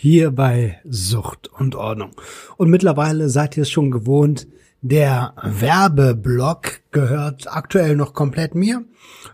hier bei Sucht und Ordnung. Und mittlerweile seid ihr es schon gewohnt, der Werbeblock gehört aktuell noch komplett mir.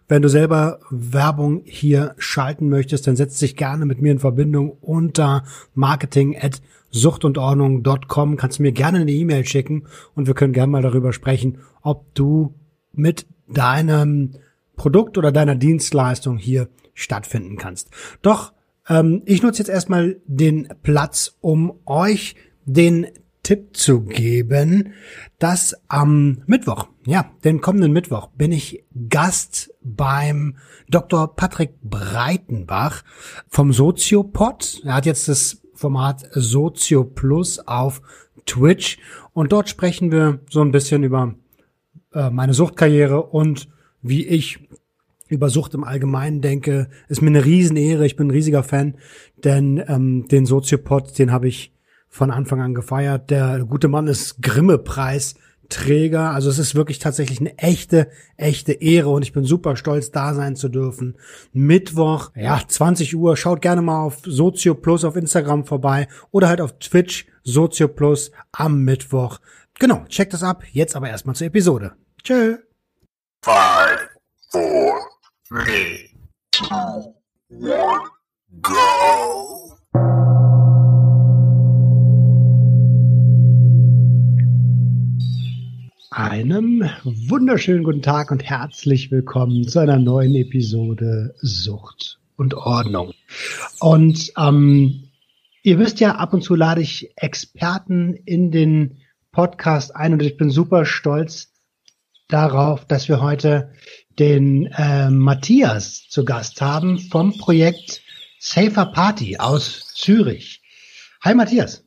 Wenn du selber Werbung hier schalten möchtest, dann setz dich gerne mit mir in Verbindung unter marketing at suchtundordnung.com. Kannst du mir gerne eine E-Mail schicken und wir können gerne mal darüber sprechen, ob du mit deinem Produkt oder deiner Dienstleistung hier stattfinden kannst. Doch ähm, ich nutze jetzt erstmal den Platz, um euch den Tipp zu geben, dass am Mittwoch, ja, den kommenden Mittwoch, bin ich Gast beim Dr. Patrick Breitenbach vom Soziopod. Er hat jetzt das Format Sozio Plus auf Twitch und dort sprechen wir so ein bisschen über äh, meine Suchtkarriere und wie ich über Sucht im Allgemeinen denke, ist mir eine Riesenehre. Ich bin ein riesiger Fan, denn ähm, den Soziopod, den habe ich von Anfang an gefeiert. Der gute Mann ist Grimme-Preis. Träger. Also es ist wirklich tatsächlich eine echte, echte Ehre und ich bin super stolz, da sein zu dürfen. Mittwoch, ja, 20 Uhr. Schaut gerne mal auf Sozio Plus auf Instagram vorbei oder halt auf Twitch Sozio Plus am Mittwoch. Genau, checkt das ab. Jetzt aber erstmal zur Episode. Tschö. Five, four, three, two, one, go. Einem wunderschönen guten Tag und herzlich willkommen zu einer neuen Episode Sucht und Ordnung. Und ähm, ihr wisst ja, ab und zu lade ich Experten in den Podcast ein und ich bin super stolz darauf, dass wir heute den äh, Matthias zu Gast haben vom Projekt Safer Party aus Zürich. Hi Matthias.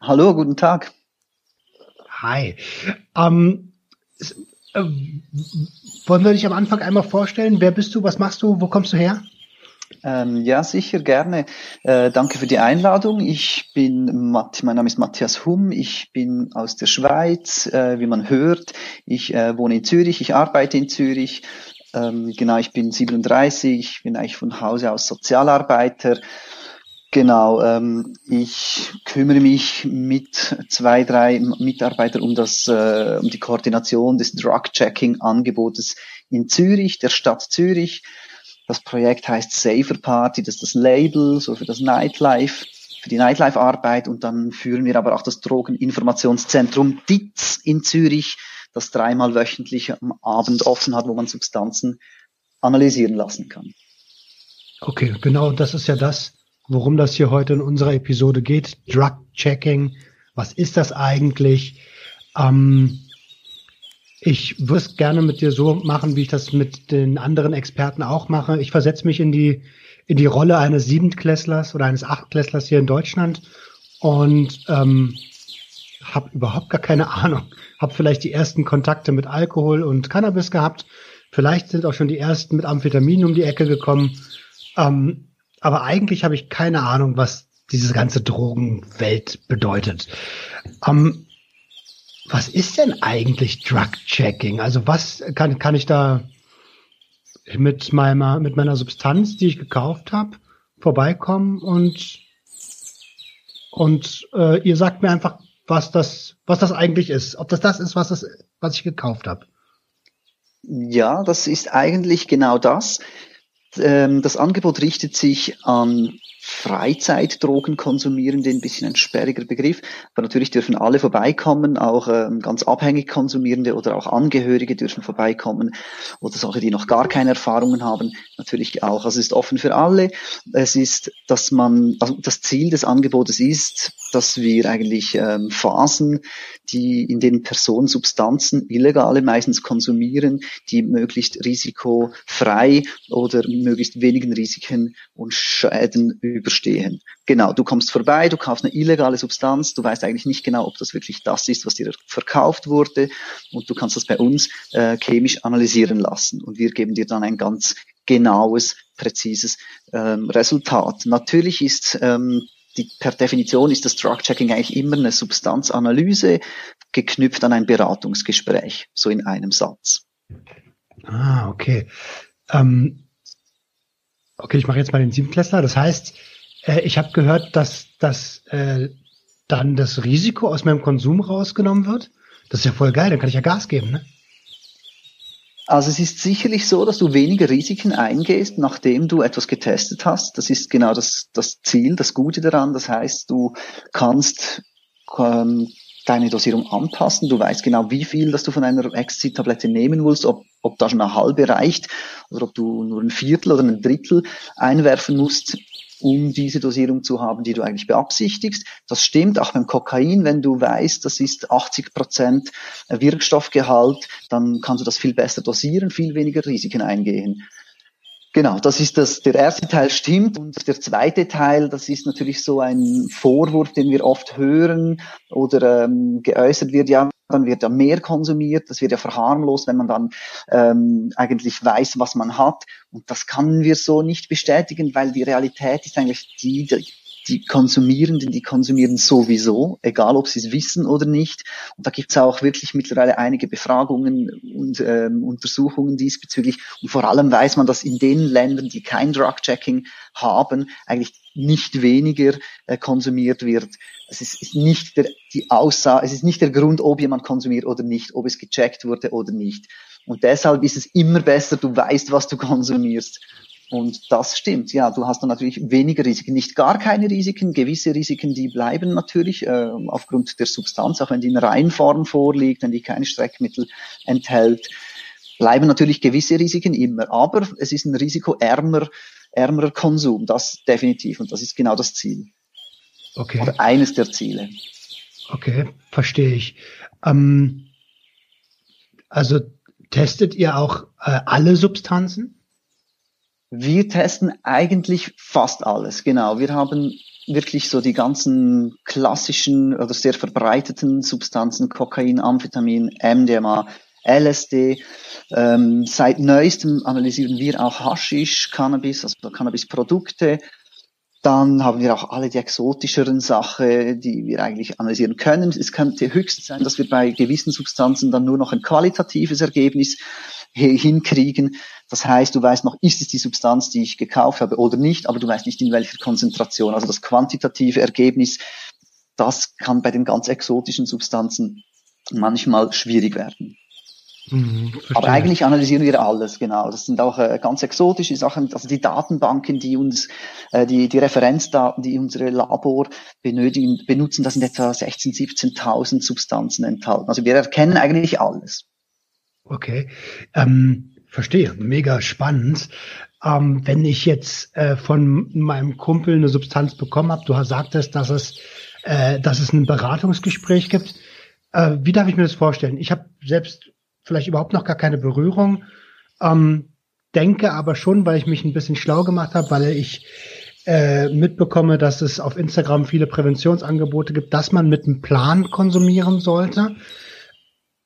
Hallo, guten Tag. Hi. Ähm, äh, wollen wir dich am Anfang einmal vorstellen? Wer bist du? Was machst du? Wo kommst du her? Ähm, ja, sicher, gerne. Äh, danke für die Einladung. Ich bin, Matt, mein Name ist Matthias Humm. Ich bin aus der Schweiz, äh, wie man hört. Ich äh, wohne in Zürich, ich arbeite in Zürich. Ähm, genau, ich bin 37, ich bin eigentlich von Hause aus Sozialarbeiter. Genau, ähm, ich kümmere mich mit zwei, drei Mitarbeitern um das, äh, um die Koordination des Drug-Checking-Angebotes in Zürich, der Stadt Zürich. Das Projekt heißt Safer Party, das ist das Label, so für das Nightlife, für die Nightlife-Arbeit. Und dann führen wir aber auch das Drogeninformationszentrum DITZ in Zürich, das dreimal wöchentlich am Abend offen hat, wo man Substanzen analysieren lassen kann. Okay, genau, das ist ja das, worum das hier heute in unserer Episode geht. Drug Checking. Was ist das eigentlich? Ähm, ich würde es gerne mit dir so machen, wie ich das mit den anderen Experten auch mache. Ich versetze mich in die, in die Rolle eines Siebtklässlers oder eines Achtklässlers hier in Deutschland und ähm, habe überhaupt gar keine Ahnung. Habe vielleicht die ersten Kontakte mit Alkohol und Cannabis gehabt. Vielleicht sind auch schon die ersten mit Amphetaminen um die Ecke gekommen. Ähm, aber eigentlich habe ich keine Ahnung, was diese ganze Drogenwelt bedeutet. Ähm, was ist denn eigentlich Drug-Checking? Also was kann, kann ich da mit meiner, mit meiner Substanz, die ich gekauft habe, vorbeikommen und, und äh, ihr sagt mir einfach, was das, was das eigentlich ist. Ob das das ist, was, das, was ich gekauft habe. Ja, das ist eigentlich genau das. Ähm, das Angebot richtet sich an Freizeitdrogenkonsumierende, ein bisschen ein sperriger Begriff, aber natürlich dürfen alle vorbeikommen, auch ähm, ganz abhängig Konsumierende oder auch Angehörige dürfen vorbeikommen oder solche, die noch gar keine Erfahrungen haben, natürlich auch. Also es ist offen für alle. Es ist, dass man, also das Ziel des Angebotes ist, dass wir eigentlich ähm, Phasen, die in denen Personen Substanzen, illegale meistens konsumieren, die möglichst risikofrei oder möglichst wenigen Risiken und Schäden überstehen. Genau, du kommst vorbei, du kaufst eine illegale Substanz, du weißt eigentlich nicht genau, ob das wirklich das ist, was dir verkauft wurde und du kannst das bei uns äh, chemisch analysieren lassen und wir geben dir dann ein ganz genaues, präzises ähm, Resultat. Natürlich ist ähm, die, per Definition ist das Drug-Checking eigentlich immer eine Substanzanalyse geknüpft an ein Beratungsgespräch, so in einem Satz. Ah, okay. Ähm, okay, ich mache jetzt mal den Siebenklässler. Das heißt, äh, ich habe gehört, dass, dass äh, dann das Risiko aus meinem Konsum rausgenommen wird. Das ist ja voll geil, dann kann ich ja Gas geben, ne? Also es ist sicherlich so, dass du weniger Risiken eingehst, nachdem du etwas getestet hast. Das ist genau das, das Ziel, das Gute daran. Das heißt, du kannst ähm, deine Dosierung anpassen. Du weißt genau, wie viel, dass du von einer Ecstasy-Tablette nehmen willst, ob, ob da schon eine halbe reicht oder ob du nur ein Viertel oder ein Drittel einwerfen musst um diese Dosierung zu haben, die du eigentlich beabsichtigst. Das stimmt auch beim Kokain, wenn du weißt, das ist 80 Prozent Wirkstoffgehalt, dann kannst du das viel besser dosieren, viel weniger Risiken eingehen. Genau, das ist das, der erste Teil stimmt. Und der zweite Teil, das ist natürlich so ein Vorwurf, den wir oft hören oder ähm, geäußert wird, ja, dann wird ja mehr konsumiert, das wird ja verharmlost, wenn man dann ähm, eigentlich weiß, was man hat. Und das können wir so nicht bestätigen, weil die Realität ist eigentlich die, die Konsumierenden, die konsumieren sowieso, egal ob sie es wissen oder nicht. Und da gibt es auch wirklich mittlerweile einige Befragungen und ähm, Untersuchungen diesbezüglich. Und vor allem weiß man, dass in den Ländern, die kein Drug-Checking haben, eigentlich nicht weniger äh, konsumiert wird. Es ist, ist nicht der, die Aussage, es ist nicht der Grund, ob jemand konsumiert oder nicht, ob es gecheckt wurde oder nicht. Und deshalb ist es immer besser, du weißt, was du konsumierst. Und das stimmt, ja, du hast dann natürlich weniger Risiken, nicht gar keine Risiken, gewisse Risiken, die bleiben natürlich äh, aufgrund der Substanz, auch wenn die in Reinform vorliegt, wenn die keine Streckmittel enthält, bleiben natürlich gewisse Risiken immer, aber es ist ein risikoärmer ärmerer Konsum, das definitiv und das ist genau das Ziel. Okay. Oder eines der Ziele. Okay, verstehe ich. Ähm, also testet ihr auch äh, alle Substanzen? Wir testen eigentlich fast alles, genau. Wir haben wirklich so die ganzen klassischen oder sehr verbreiteten Substanzen, Kokain, Amphetamin, MDMA, LSD. Ähm, seit neuestem analysieren wir auch Haschisch, Cannabis, also Cannabisprodukte. Dann haben wir auch alle die exotischeren Sachen, die wir eigentlich analysieren können. Es könnte höchstens sein, dass wir bei gewissen Substanzen dann nur noch ein qualitatives Ergebnis hinkriegen. Das heißt, du weißt noch, ist es die Substanz, die ich gekauft habe oder nicht, aber du weißt nicht in welcher Konzentration. Also das quantitative Ergebnis, das kann bei den ganz exotischen Substanzen manchmal schwierig werden. Mhm, aber eigentlich analysieren wir alles, genau. Das sind auch äh, ganz exotische Sachen, also die Datenbanken, die uns, äh, die, die Referenzdaten, die unsere Labor benötigen, benutzen, da sind etwa 16.000, 17.000 Substanzen enthalten. Also wir erkennen eigentlich alles. Okay. Ähm, Verstehe, mega spannend. Ähm, wenn ich jetzt äh, von meinem Kumpel eine Substanz bekommen habe, du sagtest, dass es, äh, dass es ein Beratungsgespräch gibt. Äh, wie darf ich mir das vorstellen? Ich habe selbst vielleicht überhaupt noch gar keine Berührung, ähm, denke aber schon, weil ich mich ein bisschen schlau gemacht habe, weil ich äh, mitbekomme, dass es auf Instagram viele Präventionsangebote gibt, dass man mit einem Plan konsumieren sollte.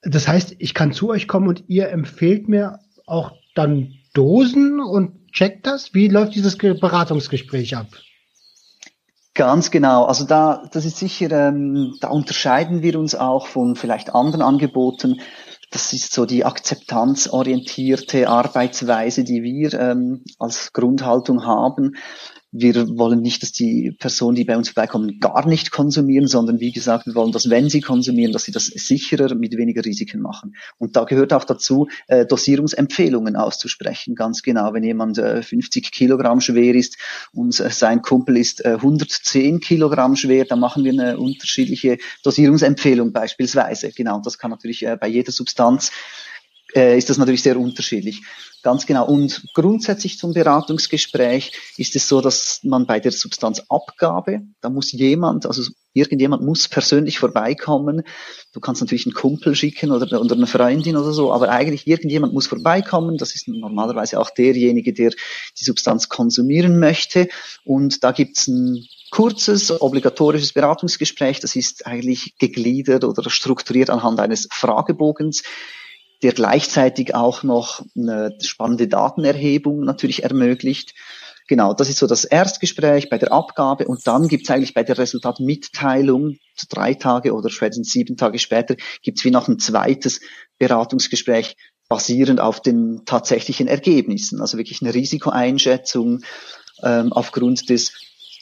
Das heißt, ich kann zu euch kommen und ihr empfehlt mir auch dann Dosen und checkt das? Wie läuft dieses Beratungsgespräch ab? Ganz genau. Also da, das ist sicher, ähm, da unterscheiden wir uns auch von vielleicht anderen Angeboten. Das ist so die akzeptanzorientierte Arbeitsweise, die wir ähm, als Grundhaltung haben. Wir wollen nicht, dass die Personen, die bei uns vorbeikommen, gar nicht konsumieren, sondern wie gesagt, wir wollen, dass wenn sie konsumieren, dass sie das sicherer mit weniger Risiken machen. Und da gehört auch dazu, äh, Dosierungsempfehlungen auszusprechen. Ganz genau, wenn jemand äh, 50 Kilogramm schwer ist und äh, sein Kumpel ist äh, 110 Kilogramm schwer, dann machen wir eine unterschiedliche Dosierungsempfehlung beispielsweise. Genau, das kann natürlich äh, bei jeder Substanz äh, ist das natürlich sehr unterschiedlich. Ganz genau. Und grundsätzlich zum Beratungsgespräch ist es so, dass man bei der Substanzabgabe, da muss jemand, also irgendjemand muss persönlich vorbeikommen. Du kannst natürlich einen Kumpel schicken oder, oder eine Freundin oder so, aber eigentlich irgendjemand muss vorbeikommen. Das ist normalerweise auch derjenige, der die Substanz konsumieren möchte. Und da gibt's ein kurzes, obligatorisches Beratungsgespräch. Das ist eigentlich gegliedert oder strukturiert anhand eines Fragebogens der gleichzeitig auch noch eine spannende Datenerhebung natürlich ermöglicht. Genau, das ist so das Erstgespräch bei der Abgabe und dann gibt's eigentlich bei der Resultatmitteilung, drei Tage oder spätestens sieben Tage später, gibt's wie noch ein zweites Beratungsgespräch basierend auf den tatsächlichen Ergebnissen. Also wirklich eine Risikoeinschätzung ähm, aufgrund des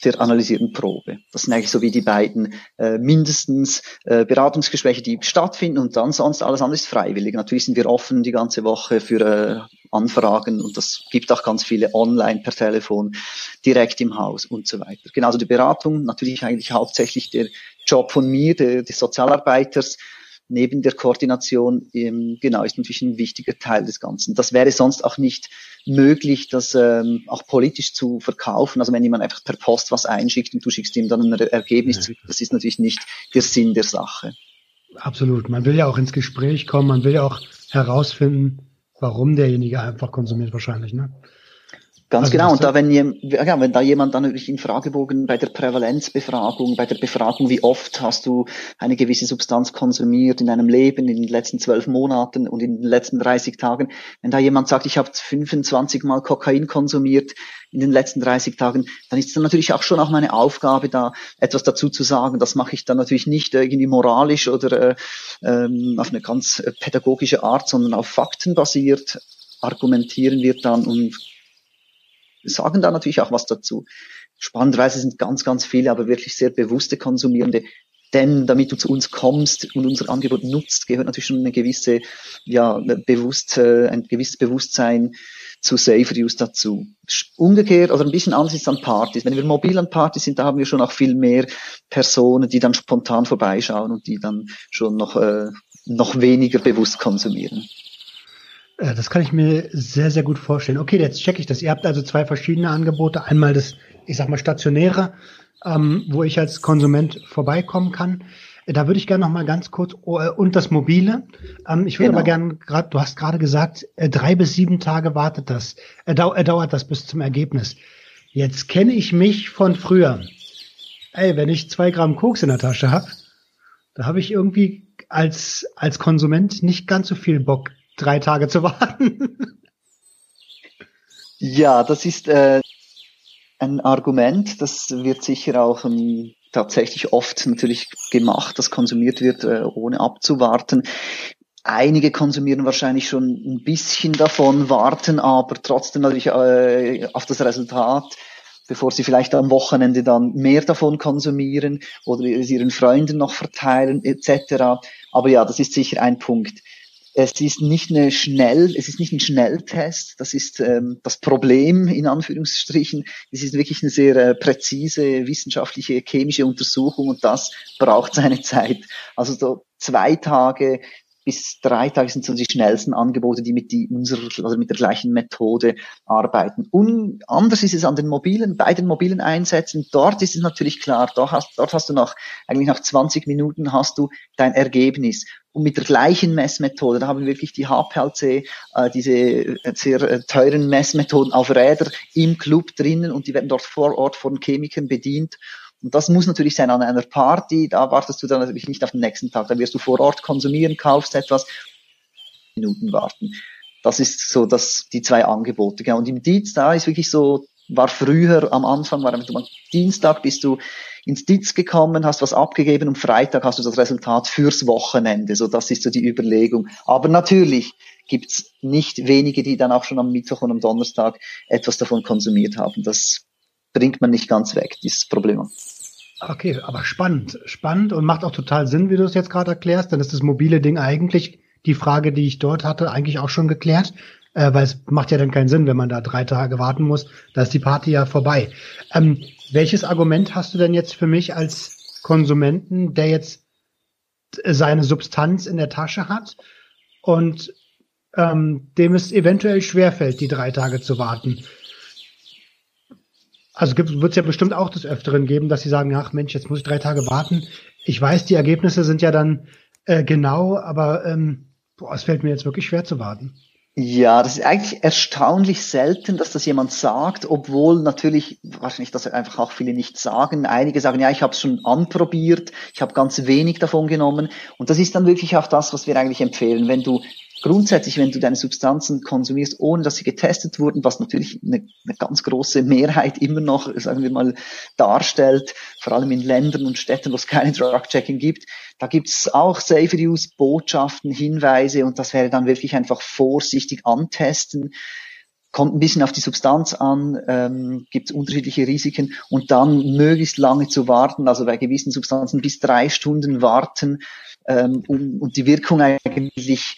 der analysierten Probe. Das sind eigentlich so wie die beiden äh, mindestens äh, Beratungsgespräche, die stattfinden und dann sonst alles andere ist freiwillig. Natürlich sind wir offen die ganze Woche für äh, Anfragen und das gibt auch ganz viele online per Telefon, direkt im Haus und so weiter. Genauso die Beratung, natürlich eigentlich hauptsächlich der Job von mir, der, des Sozialarbeiters, neben der Koordination ähm, genau ist natürlich ein wichtiger Teil des Ganzen. Das wäre sonst auch nicht möglich, das ähm, auch politisch zu verkaufen. Also wenn jemand einfach per Post was einschickt und du schickst ihm dann ein Ergebnis, ja. das ist natürlich nicht der Sinn der Sache. Absolut. Man will ja auch ins Gespräch kommen, man will ja auch herausfinden, warum derjenige einfach konsumiert wahrscheinlich. Ne? Ganz also genau. Und da, wenn, ja, wenn da jemand dann natürlich in Fragebogen bei der Prävalenzbefragung, bei der Befragung, wie oft hast du eine gewisse Substanz konsumiert in deinem Leben in den letzten zwölf Monaten und in den letzten 30 Tagen, wenn da jemand sagt, ich habe 25 Mal Kokain konsumiert in den letzten 30 Tagen, dann ist es dann natürlich auch schon auch meine Aufgabe, da etwas dazu zu sagen. Das mache ich dann natürlich nicht irgendwie moralisch oder äh, ähm, auf eine ganz äh, pädagogische Art, sondern auf Fakten basiert argumentieren wir dann und sagen da natürlich auch was dazu. Spannenderweise sind ganz, ganz viele, aber wirklich sehr bewusste Konsumierende. Denn damit du zu uns kommst und unser Angebot nutzt, gehört natürlich schon eine gewisse, ja, bewusst, äh, ein gewisses Bewusstsein zu Safer Use dazu. Umgekehrt oder ein bisschen anders ist an Partys. Wenn wir mobil an Partys sind, da haben wir schon auch viel mehr Personen, die dann spontan vorbeischauen und die dann schon noch, äh, noch weniger bewusst konsumieren. Äh, das kann ich mir sehr, sehr gut vorstellen. Okay, jetzt checke ich das. Ihr habt also zwei verschiedene Angebote. Einmal das, ich sag mal, stationäre, ähm, wo ich als Konsument vorbeikommen kann. Äh, da würde ich gerne noch mal ganz kurz oh, äh, und das mobile. Ähm, ich würde genau. aber gerne gerade, du hast gerade gesagt, drei bis sieben Tage wartet das, äh, dauert das bis zum Ergebnis. Jetzt kenne ich mich von früher. Ey, wenn ich zwei Gramm Koks in der Tasche habe, da habe ich irgendwie als als Konsument nicht ganz so viel Bock drei Tage zu warten. Ja, das ist äh, ein Argument, das wird sicher auch ähm, tatsächlich oft natürlich gemacht, das konsumiert wird, äh, ohne abzuwarten. Einige konsumieren wahrscheinlich schon ein bisschen davon, warten aber trotzdem natürlich äh, auf das Resultat, bevor sie vielleicht am Wochenende dann mehr davon konsumieren oder es ihren Freunden noch verteilen etc. Aber ja, das ist sicher ein Punkt. Es ist nicht eine schnell, es ist nicht ein Schnelltest. Das ist ähm, das Problem in Anführungsstrichen. Es ist wirklich eine sehr äh, präzise wissenschaftliche chemische Untersuchung und das braucht seine Zeit. Also so zwei Tage bis drei Tage sind so die schnellsten Angebote, die mit die unserer, also mit der gleichen Methode arbeiten. Und anders ist es an den mobilen, bei den mobilen Einsätzen. Dort ist es natürlich klar, dort hast, dort hast du nach, eigentlich nach 20 Minuten hast du dein Ergebnis. Und mit der gleichen Messmethode, da haben wir wirklich die HPLC, äh, diese äh, sehr äh, teuren Messmethoden auf Räder im Club drinnen und die werden dort vor Ort von Chemikern bedient. Und das muss natürlich sein an einer Party, da wartest du dann natürlich nicht auf den nächsten Tag, da wirst du vor Ort konsumieren, kaufst etwas, Minuten warten. Das ist so das, die zwei Angebote. Genau. Und im Dienst, da ist wirklich so, war früher am Anfang, war am Dienstag bist du ins Ditz gekommen, hast was abgegeben und Freitag hast du das Resultat fürs Wochenende. So, das ist so die Überlegung. Aber natürlich gibt's nicht wenige, die dann auch schon am Mittwoch und am Donnerstag etwas davon konsumiert haben. Das bringt man nicht ganz weg, dieses Problem. Okay, aber spannend, spannend und macht auch total Sinn, wie du es jetzt gerade erklärst. Dann ist das mobile Ding eigentlich die Frage, die ich dort hatte, eigentlich auch schon geklärt, äh, weil es macht ja dann keinen Sinn, wenn man da drei Tage warten muss. Da ist die Party ja vorbei. Ähm, welches Argument hast du denn jetzt für mich als Konsumenten, der jetzt seine Substanz in der Tasche hat und ähm, dem es eventuell schwerfällt, die drei Tage zu warten. Also wird es ja bestimmt auch des Öfteren geben, dass sie sagen, ach Mensch, jetzt muss ich drei Tage warten. Ich weiß, die Ergebnisse sind ja dann äh, genau, aber ähm, boah, es fällt mir jetzt wirklich schwer zu warten. Ja, das ist eigentlich erstaunlich selten, dass das jemand sagt, obwohl natürlich wahrscheinlich das einfach auch viele nicht sagen. Einige sagen, ja, ich habe es schon anprobiert, ich habe ganz wenig davon genommen. Und das ist dann wirklich auch das, was wir eigentlich empfehlen. Wenn du grundsätzlich, wenn du deine Substanzen konsumierst, ohne dass sie getestet wurden, was natürlich eine, eine, ganz große Mehrheit immer noch, sagen wir mal, darstellt, vor allem in Ländern und Städten, wo es keine Drug-Checking gibt, da gibt's auch Safer-Use-Botschaften, Hinweise und das wäre dann wirklich einfach vorsichtig antesten. Kommt ein bisschen auf die Substanz an, ähm, gibt unterschiedliche Risiken und dann möglichst lange zu warten, also bei gewissen Substanzen bis drei Stunden warten ähm, um, und die Wirkung eigentlich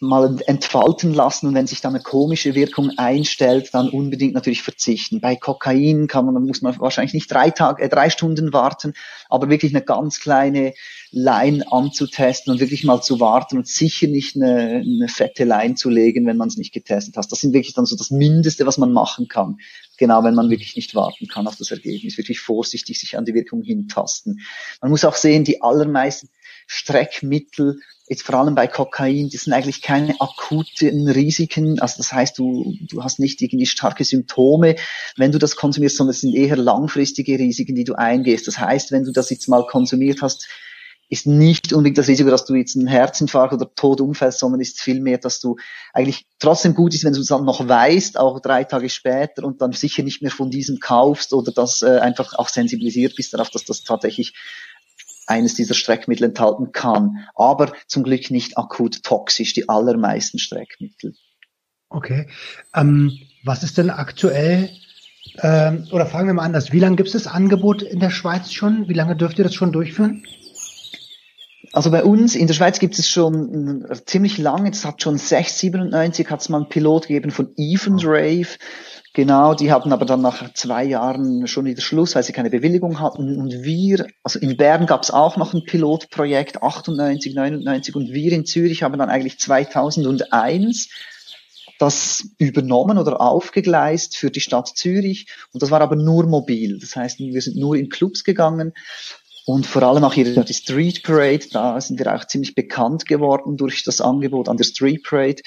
mal entfalten lassen und wenn sich dann eine komische Wirkung einstellt, dann unbedingt natürlich verzichten. Bei Kokain kann man, muss man wahrscheinlich nicht drei Tage, äh, drei Stunden warten, aber wirklich eine ganz kleine Line anzutesten und wirklich mal zu warten und sicher nicht eine, eine fette Line zu legen, wenn man es nicht getestet hat. Das sind wirklich dann so das Mindeste, was man machen kann. Genau, wenn man wirklich nicht warten kann auf das Ergebnis, wirklich vorsichtig sich an die Wirkung hintasten. Man muss auch sehen, die allermeisten Streckmittel jetzt vor allem bei Kokain, das sind eigentlich keine akuten Risiken. Also das heißt, du, du hast nicht irgendwie starke Symptome, wenn du das konsumierst, sondern es sind eher langfristige Risiken, die du eingehst. Das heißt, wenn du das jetzt mal konsumiert hast, ist nicht unbedingt das Risiko, dass du jetzt einen Herzinfarkt oder Tod umfällst, sondern ist vielmehr, dass du eigentlich trotzdem gut ist, wenn du es dann noch weißt, auch drei Tage später und dann sicher nicht mehr von diesem kaufst oder das äh, einfach auch sensibilisiert bist darauf, dass das tatsächlich eines dieser Streckmittel enthalten kann, aber zum Glück nicht akut toxisch, die allermeisten Streckmittel. Okay. Ähm, was ist denn aktuell, ähm, oder fragen wir mal anders, wie lange gibt es das Angebot in der Schweiz schon? Wie lange dürft ihr das schon durchführen? Also bei uns in der Schweiz gibt es schon ziemlich lange, es hat schon 697 hat es mal einen Pilot gegeben von Even Rave. Genau, die hatten aber dann nach zwei Jahren schon wieder Schluss, weil sie keine Bewilligung hatten. Und wir, also in Bern gab es auch noch ein Pilotprojekt, 98, 99, und wir in Zürich haben dann eigentlich 2001 das übernommen oder aufgegleist für die Stadt Zürich. Und das war aber nur mobil. Das heißt, wir sind nur in Clubs gegangen. Und vor allem auch hier die Street Parade, da sind wir auch ziemlich bekannt geworden durch das Angebot an der Street Parade.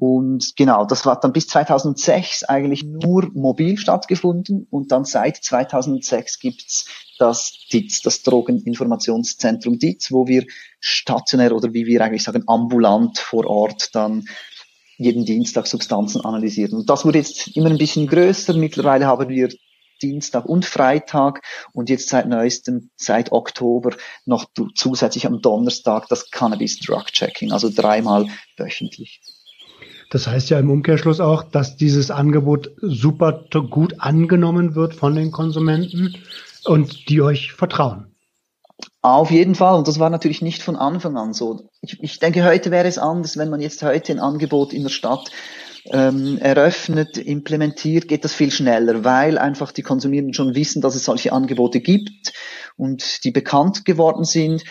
Und genau, das war dann bis 2006 eigentlich nur mobil stattgefunden und dann seit 2006 gibt's das DITZ, das Drogeninformationszentrum DITZ, wo wir stationär oder wie wir eigentlich sagen ambulant vor Ort dann jeden Dienstag Substanzen analysieren. Und das wurde jetzt immer ein bisschen größer. Mittlerweile haben wir Dienstag und Freitag und jetzt seit neuestem, seit Oktober noch zusätzlich am Donnerstag das Cannabis Drug Checking, also dreimal wöchentlich. Das heißt ja im Umkehrschluss auch, dass dieses Angebot super gut angenommen wird von den Konsumenten und die euch vertrauen. Auf jeden Fall. Und das war natürlich nicht von Anfang an so. Ich, ich denke, heute wäre es anders, wenn man jetzt heute ein Angebot in der Stadt ähm, eröffnet, implementiert, geht das viel schneller, weil einfach die Konsumierenden schon wissen, dass es solche Angebote gibt und die bekannt geworden sind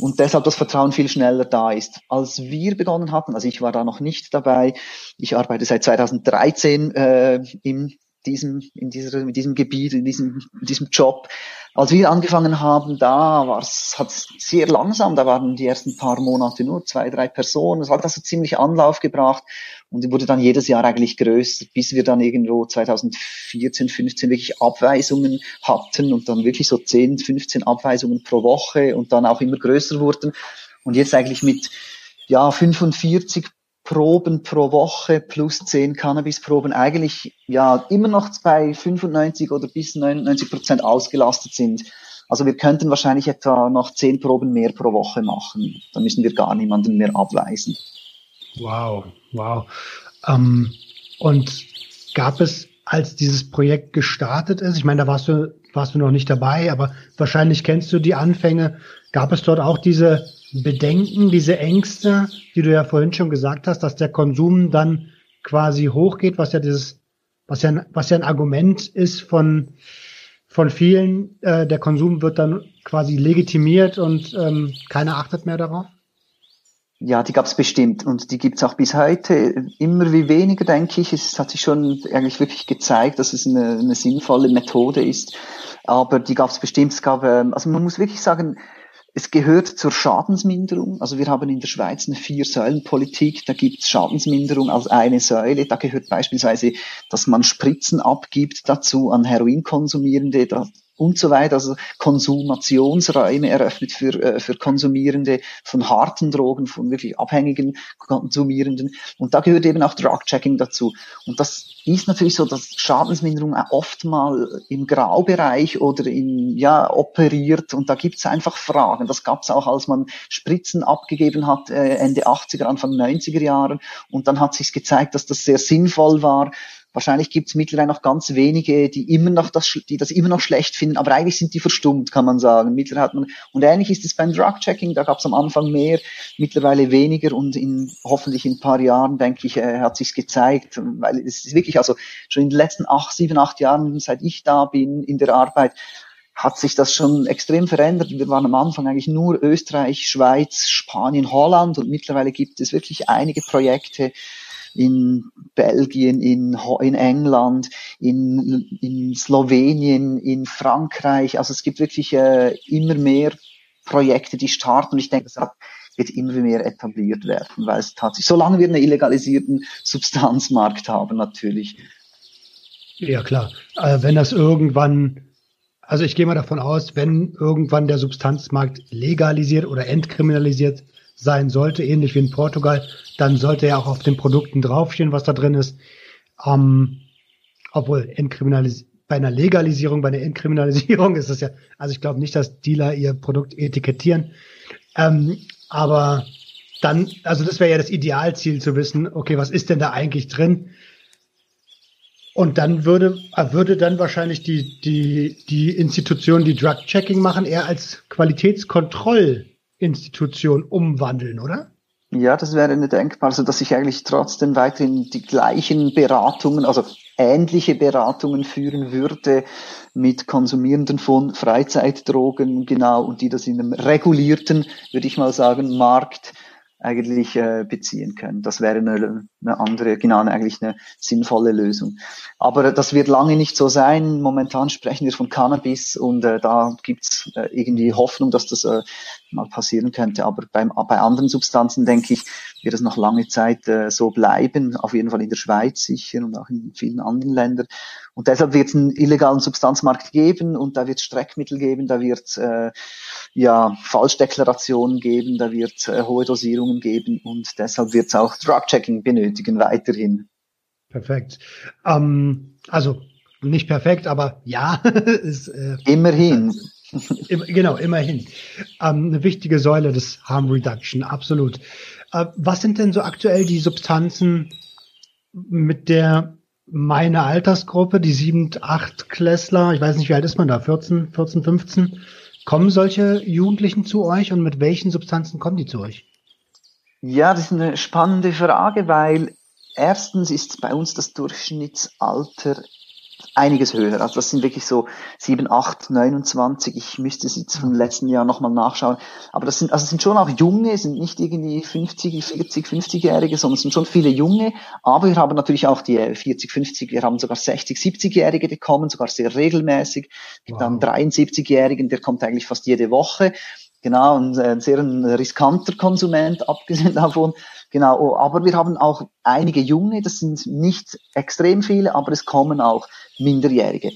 und deshalb das Vertrauen viel schneller da ist. Als wir begonnen hatten, also ich war da noch nicht dabei, ich arbeite seit 2013 äh, in diesem, in dieser, in diesem Gebiet, in diesem, in diesem Job. Als wir angefangen haben, da war es sehr langsam, da waren die ersten paar Monate nur zwei, drei Personen. Es hat also ziemlich Anlauf gebracht und wurde dann jedes Jahr eigentlich größer, bis wir dann irgendwo 2014, 15 wirklich Abweisungen hatten und dann wirklich so 10, 15 Abweisungen pro Woche und dann auch immer größer wurden und jetzt eigentlich mit ja 45 Proben pro Woche plus 10 Cannabisproben eigentlich ja immer noch bei 95 oder bis 99 Prozent ausgelastet sind. Also wir könnten wahrscheinlich etwa noch 10 Proben mehr pro Woche machen. Da müssen wir gar niemanden mehr abweisen. Wow, wow. Ähm, und gab es, als dieses Projekt gestartet ist, ich meine, da warst du, warst du noch nicht dabei, aber wahrscheinlich kennst du die Anfänge, gab es dort auch diese Bedenken, diese Ängste, die du ja vorhin schon gesagt hast, dass der Konsum dann quasi hochgeht, was ja dieses, was ja, was ja ein Argument ist von, von vielen, äh, der Konsum wird dann quasi legitimiert und ähm, keiner achtet mehr darauf? Ja, die gab es bestimmt und die gibt's auch bis heute. Immer wie weniger, denke ich. Es hat sich schon eigentlich wirklich gezeigt, dass es eine, eine sinnvolle Methode ist. Aber die gab es bestimmt. Es gab, ähm, also man muss wirklich sagen, es gehört zur Schadensminderung. Also wir haben in der Schweiz eine Vier-Säulen-Politik. Da gibt es Schadensminderung als eine Säule. Da gehört beispielsweise, dass man Spritzen abgibt dazu an Heroinkonsumierende. Da und so weiter, also Konsumationsräume eröffnet für, äh, für Konsumierende von harten Drogen, von wirklich abhängigen Konsumierenden. Und da gehört eben auch Drug-Checking dazu. Und das ist natürlich so, dass Schadensminderung oft mal im Graubereich oder in, ja, operiert und da gibt's einfach Fragen. Das gab's auch, als man Spritzen abgegeben hat, äh, Ende 80er, Anfang 90er Jahren und dann hat sich gezeigt, dass das sehr sinnvoll war, Wahrscheinlich gibt es mittlerweile noch ganz wenige, die immer noch das, die das immer noch schlecht finden, aber eigentlich sind die verstummt, kann man sagen. Mittlerweile hat man, und ähnlich ist es beim Drug-Checking, da gab es am Anfang mehr, mittlerweile weniger und in, hoffentlich in ein paar Jahren, denke ich, äh, hat sich's gezeigt, weil es ist wirklich, also schon in den letzten acht, sieben, acht Jahren, seit ich da bin in der Arbeit, hat sich das schon extrem verändert. Wir waren am Anfang eigentlich nur Österreich, Schweiz, Spanien, Holland und mittlerweile gibt es wirklich einige Projekte, in Belgien, in, in England, in, in Slowenien, in Frankreich. Also es gibt wirklich äh, immer mehr Projekte, die starten und ich denke, das wird immer mehr etabliert werden, weil es tatsächlich, solange wir einen illegalisierten Substanzmarkt haben, natürlich. Ja, klar. Äh, wenn das irgendwann, also ich gehe mal davon aus, wenn irgendwann der Substanzmarkt legalisiert oder entkriminalisiert sein sollte, ähnlich wie in Portugal, dann sollte ja auch auf den Produkten draufstehen, was da drin ist. Ähm, obwohl entkriminalis bei einer Legalisierung, bei einer Entkriminalisierung ist es ja, also ich glaube nicht, dass Dealer ihr Produkt etikettieren. Ähm, aber dann, also das wäre ja das Idealziel zu wissen, okay, was ist denn da eigentlich drin? Und dann würde, würde dann wahrscheinlich die, die, die Institutionen, die Drug-Checking machen, eher als Qualitätskontrollinstitution umwandeln, oder? Ja, das wäre eine denkbar, also dass ich eigentlich trotzdem weiterhin die gleichen Beratungen, also ähnliche Beratungen führen würde mit Konsumierenden von Freizeitdrogen, genau, und die das in einem regulierten, würde ich mal sagen, Markt eigentlich äh, beziehen können. Das wäre eine, eine andere, genau, eigentlich eine sinnvolle Lösung. Aber das wird lange nicht so sein. Momentan sprechen wir von Cannabis und äh, da gibt's äh, irgendwie Hoffnung, dass das äh, mal passieren könnte. Aber beim, bei anderen Substanzen, denke ich, wird es noch lange Zeit äh, so bleiben. Auf jeden Fall in der Schweiz sicher und auch in vielen anderen Ländern. Und deshalb wird es einen illegalen Substanzmarkt geben und da wird es Streckmittel geben, da wird es äh, ja, Falschdeklarationen geben, da wird es äh, hohe Dosierungen geben und deshalb wird es auch Drug-Checking benötigen weiterhin. Perfekt. Ähm, also nicht perfekt, aber ja. ist, äh, Immerhin. Genau, immerhin. Ähm, eine wichtige Säule des Harm Reduction, absolut. Äh, was sind denn so aktuell die Substanzen, mit der meine Altersgruppe, die 7, 8 Klässler, ich weiß nicht, wie alt ist man da, 14, 14, 15, kommen solche Jugendlichen zu euch und mit welchen Substanzen kommen die zu euch? Ja, das ist eine spannende Frage, weil erstens ist bei uns das Durchschnittsalter einiges höher. Also das sind wirklich so 7, 8, 29. Ich müsste es jetzt vom letzten Jahr nochmal nachschauen. Aber das sind, also sind schon auch junge, sind nicht irgendwie 50, 40, 50-Jährige, sondern es sind schon viele junge. Aber wir haben natürlich auch die 40, 50, wir haben sogar 60, 70-Jährige, die kommen sogar sehr regelmäßig. Es gibt wow. dann 73-Jährigen, der kommt eigentlich fast jede Woche. Genau, ein, ein sehr ein riskanter Konsument, abgesehen davon. Genau, oh, aber wir haben auch einige Junge, das sind nicht extrem viele, aber es kommen auch Minderjährige.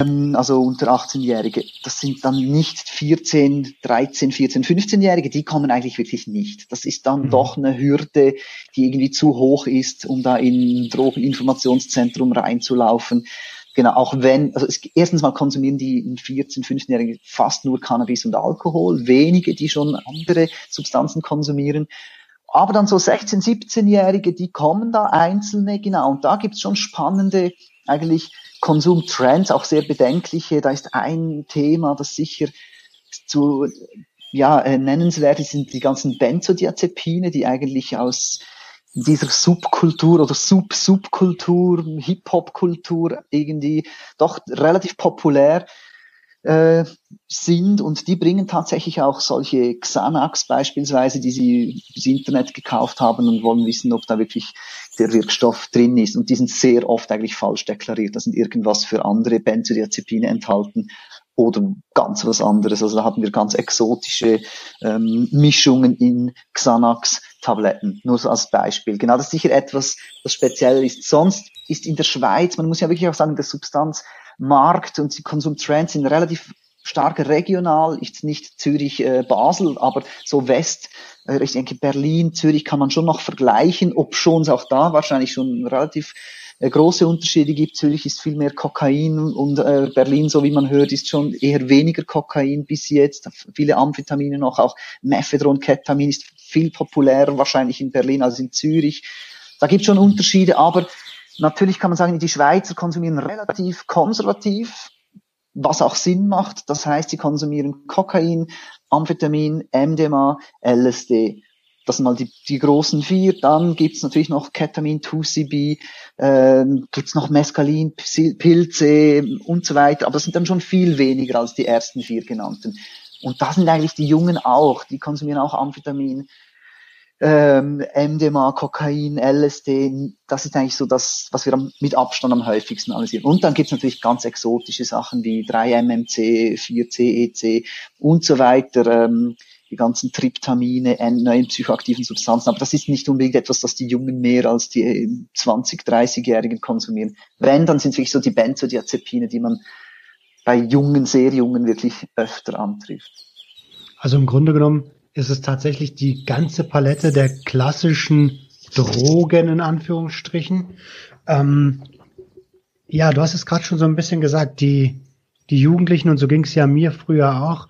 Ähm, also unter 18-Jährige. Das sind dann nicht 14, 13, 14, 15-Jährige, die kommen eigentlich wirklich nicht. Das ist dann mhm. doch eine Hürde, die irgendwie zu hoch ist, um da in ein Drogeninformationszentrum reinzulaufen. Genau, auch wenn, also es, erstens mal konsumieren die 14-, 15-Jährigen fast nur Cannabis und Alkohol, wenige, die schon andere Substanzen konsumieren. Aber dann so 16-, 17-Jährige, die kommen da einzelne, genau, und da gibt's schon spannende eigentlich Konsumtrends, auch sehr bedenkliche. Da ist ein Thema, das sicher zu ja, äh, nennenswert ist, sind die ganzen Benzodiazepine, die eigentlich aus dieser Subkultur oder Sub-Subkultur, Hip-Hop-Kultur irgendwie doch relativ populär äh, sind. Und die bringen tatsächlich auch solche Xanax beispielsweise, die sie ins Internet gekauft haben und wollen wissen, ob da wirklich der Wirkstoff drin ist. Und die sind sehr oft eigentlich falsch deklariert. Da sind irgendwas für andere Benzodiazepine enthalten oder ganz was anderes. Also da hatten wir ganz exotische ähm, Mischungen in Xanax-Tabletten. Nur so als Beispiel. Genau, das ist sicher etwas, das speziell ist. Sonst ist in der Schweiz, man muss ja wirklich auch sagen, der Substanzmarkt und die Konsumtrends sind relativ stark regional, ist nicht Zürich, äh, Basel, aber so West, äh, ich denke Berlin, Zürich kann man schon noch vergleichen, ob schon auch da wahrscheinlich schon relativ äh, große Unterschiede gibt. Zürich ist viel mehr Kokain und äh, Berlin, so wie man hört, ist schon eher weniger Kokain bis jetzt. Viele Amphetamine noch, auch Mephedron, Ketamin ist viel populärer wahrscheinlich in Berlin als in Zürich. Da gibt es schon Unterschiede, aber natürlich kann man sagen, die Schweizer konsumieren relativ konservativ, was auch Sinn macht. Das heißt, sie konsumieren Kokain, Amphetamin, MDMA, LSD. Das sind mal die, die großen vier. Dann gibt's natürlich noch Ketamin, 2CB, äh, gibt's noch Mescalin, Pilze und so weiter. Aber das sind dann schon viel weniger als die ersten vier genannten. Und da sind eigentlich die Jungen auch. Die konsumieren auch Amphetamin, ähm, MDMA, Kokain, LSD, das ist eigentlich so das, was wir mit Abstand am häufigsten analysieren. Und dann gibt's natürlich ganz exotische Sachen wie 3-MMC, 4-CEC und so weiter, ähm, die ganzen Triptamine, neuen psychoaktiven Substanzen. Aber das ist nicht unbedingt etwas, das die Jungen mehr als die 20-, 30-Jährigen konsumieren. Wenn, dann sind es wirklich so die Benzodiazepine, die man bei Jungen, sehr Jungen wirklich öfter antrifft. Also im Grunde genommen ist es tatsächlich die ganze Palette der klassischen Drogen in Anführungsstrichen. Ähm, ja, du hast es gerade schon so ein bisschen gesagt, die, die Jugendlichen, und so ging es ja mir früher auch,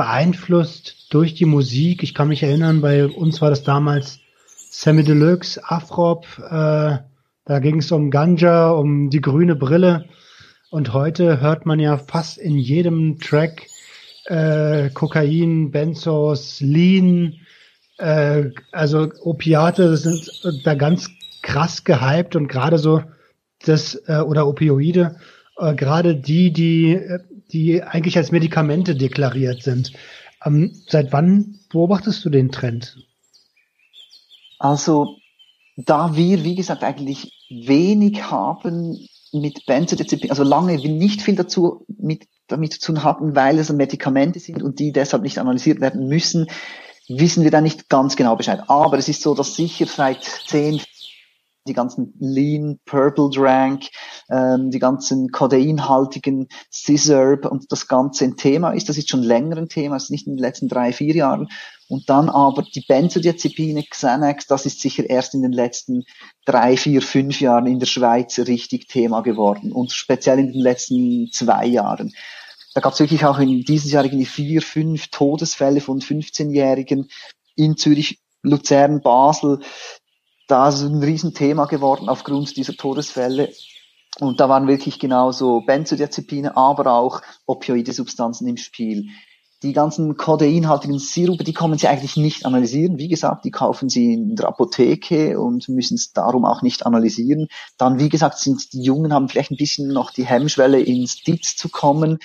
beeinflusst durch die Musik. Ich kann mich erinnern, bei uns war das damals Sammy Deluxe, Afrop, äh, da ging es um Ganja, um die grüne Brille. Und heute hört man ja fast in jedem Track äh, Kokain, Benzos, Lean, äh, also Opiate sind da ganz krass gehypt und gerade so das äh, oder Opioide, äh, gerade die, die die eigentlich als Medikamente deklariert sind. Ähm, seit wann beobachtest du den Trend? Also da wir, wie gesagt, eigentlich wenig haben mit Benzodiazepinen, also lange nicht viel dazu mit damit zu tun hatten, weil es Medikamente sind und die deshalb nicht analysiert werden müssen, wissen wir da nicht ganz genau Bescheid. Aber es ist so, dass sicher seit 10, die ganzen Lean, Purple Drank, ähm, die ganzen kodeinhaltigen Scissorb und das Ganze ein Thema ist. Das ist schon länger ein Thema, ist nicht in den letzten drei, vier Jahren. Und dann aber die Benzodiazepine, Xanax, das ist sicher erst in den letzten drei, vier, fünf Jahren in der Schweiz richtig Thema geworden und speziell in den letzten zwei Jahren. Da gab es wirklich auch in dieses Jahr irgendwie vier, fünf Todesfälle von 15-Jährigen in Zürich, Luzern, Basel. Da ist ein Riesenthema geworden aufgrund dieser Todesfälle. Und da waren wirklich genauso Benzodiazepine, aber auch opioide Substanzen im Spiel. Die ganzen kodeinhaltigen Sirupe, die kommen sie eigentlich nicht analysieren. Wie gesagt, die kaufen sie in der Apotheke und müssen es darum auch nicht analysieren. Dann, wie gesagt, sind die Jungen haben vielleicht ein bisschen noch die Hemmschwelle ins Ditz zu kommen.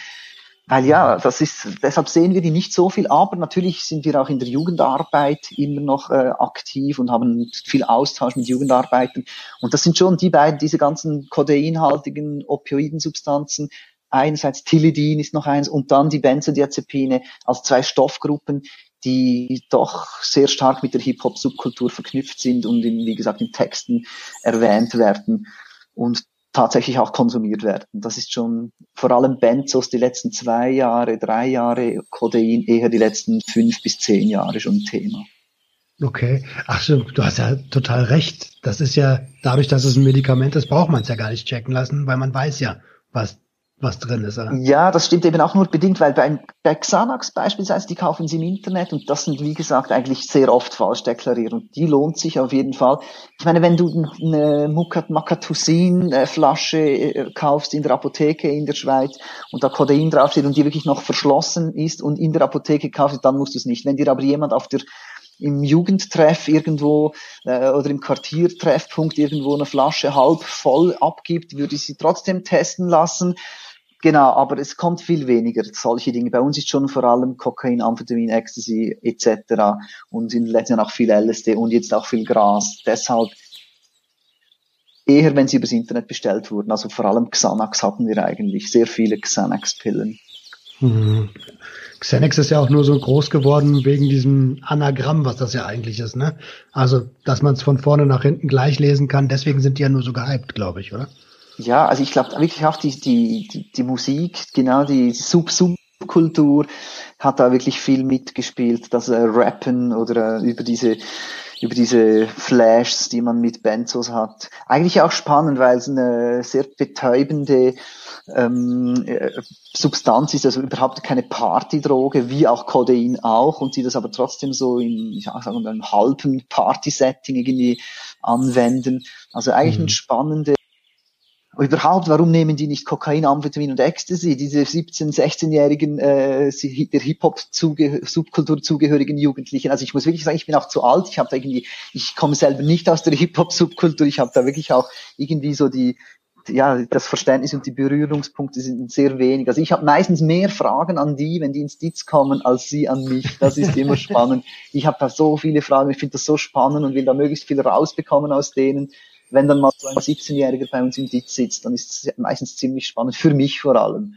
Weil ja, das ist, deshalb sehen wir die nicht so viel, aber natürlich sind wir auch in der Jugendarbeit immer noch äh, aktiv und haben viel Austausch mit Jugendarbeitern. Und das sind schon die beiden, diese ganzen kodeinhaltigen Opioidensubstanzen. Einerseits Tilidin ist noch eins und dann die Benzodiazepine als zwei Stoffgruppen, die doch sehr stark mit der Hip-Hop-Subkultur verknüpft sind und in, wie gesagt in Texten erwähnt werden. Und tatsächlich auch konsumiert werden. Das ist schon vor allem Benzos die letzten zwei Jahre, drei Jahre, Codein eher die letzten fünf bis zehn Jahre schon Thema. Okay, ach so, du hast ja total recht. Das ist ja dadurch, dass es ein Medikament ist, braucht man es ja gar nicht checken lassen, weil man weiß ja, was was drin ist. Oder? Ja, das stimmt eben auch nur bedingt, weil bei, bei Xanax beispielsweise, die kaufen sie im Internet und das sind, wie gesagt, eigentlich sehr oft falsch deklariert und die lohnt sich auf jeden Fall. Ich meine, wenn du eine Mukat Makatusin Flasche äh, kaufst in der Apotheke in der Schweiz und da Codein draufsteht und die wirklich noch verschlossen ist und in der Apotheke kaufst, dann musst du es nicht. Wenn dir aber jemand auf der im Jugendtreff irgendwo äh, oder im Quartiertreffpunkt irgendwo eine Flasche halb voll abgibt, würde ich sie trotzdem testen lassen Genau, aber es kommt viel weniger solche Dinge. Bei uns ist schon vor allem Kokain, Amphetamin, Ecstasy etc. und in den letzten Jahren auch viel LSD und jetzt auch viel Gras. Deshalb eher, wenn sie übers Internet bestellt wurden. Also vor allem Xanax hatten wir eigentlich, sehr viele Xanax-Pillen. Mhm. Xanax ist ja auch nur so groß geworden wegen diesem Anagramm, was das ja eigentlich ist, ne? Also, dass man es von vorne nach hinten gleich lesen kann, deswegen sind die ja nur so gehypt, glaube ich, oder? Ja, also ich glaube wirklich auch die, die, die, die Musik, genau die Sub Subkultur hat da wirklich viel mitgespielt, das äh, Rappen oder äh, über diese über diese Flashs, die man mit Benzos hat. Eigentlich auch spannend, weil es eine sehr betäubende ähm, äh, Substanz ist, also überhaupt keine Partydroge, wie auch Codein auch, und sie das aber trotzdem so in, ich sag sagen, einem halben Party-Setting irgendwie anwenden. Also eigentlich mhm. ein spannende überhaupt, warum nehmen die nicht Kokain, Amphetamin und Ecstasy, diese 17-, 16-jährigen, äh, der Hip-Hop-Subkultur zugehörigen Jugendlichen? Also ich muss wirklich sagen, ich bin auch zu alt, ich habe da irgendwie, ich komme selber nicht aus der Hip-Hop-Subkultur, ich habe da wirklich auch irgendwie so die, ja, das Verständnis und die Berührungspunkte sind sehr wenig. Also ich habe meistens mehr Fragen an die, wenn die ins Ditz kommen, als sie an mich. Das ist immer spannend. Ich habe da so viele Fragen, ich finde das so spannend und will da möglichst viel rausbekommen aus denen wenn dann mal so ein 17-Jähriger bei uns im Ditz sitzt, dann ist es meistens ziemlich spannend, für mich vor allem.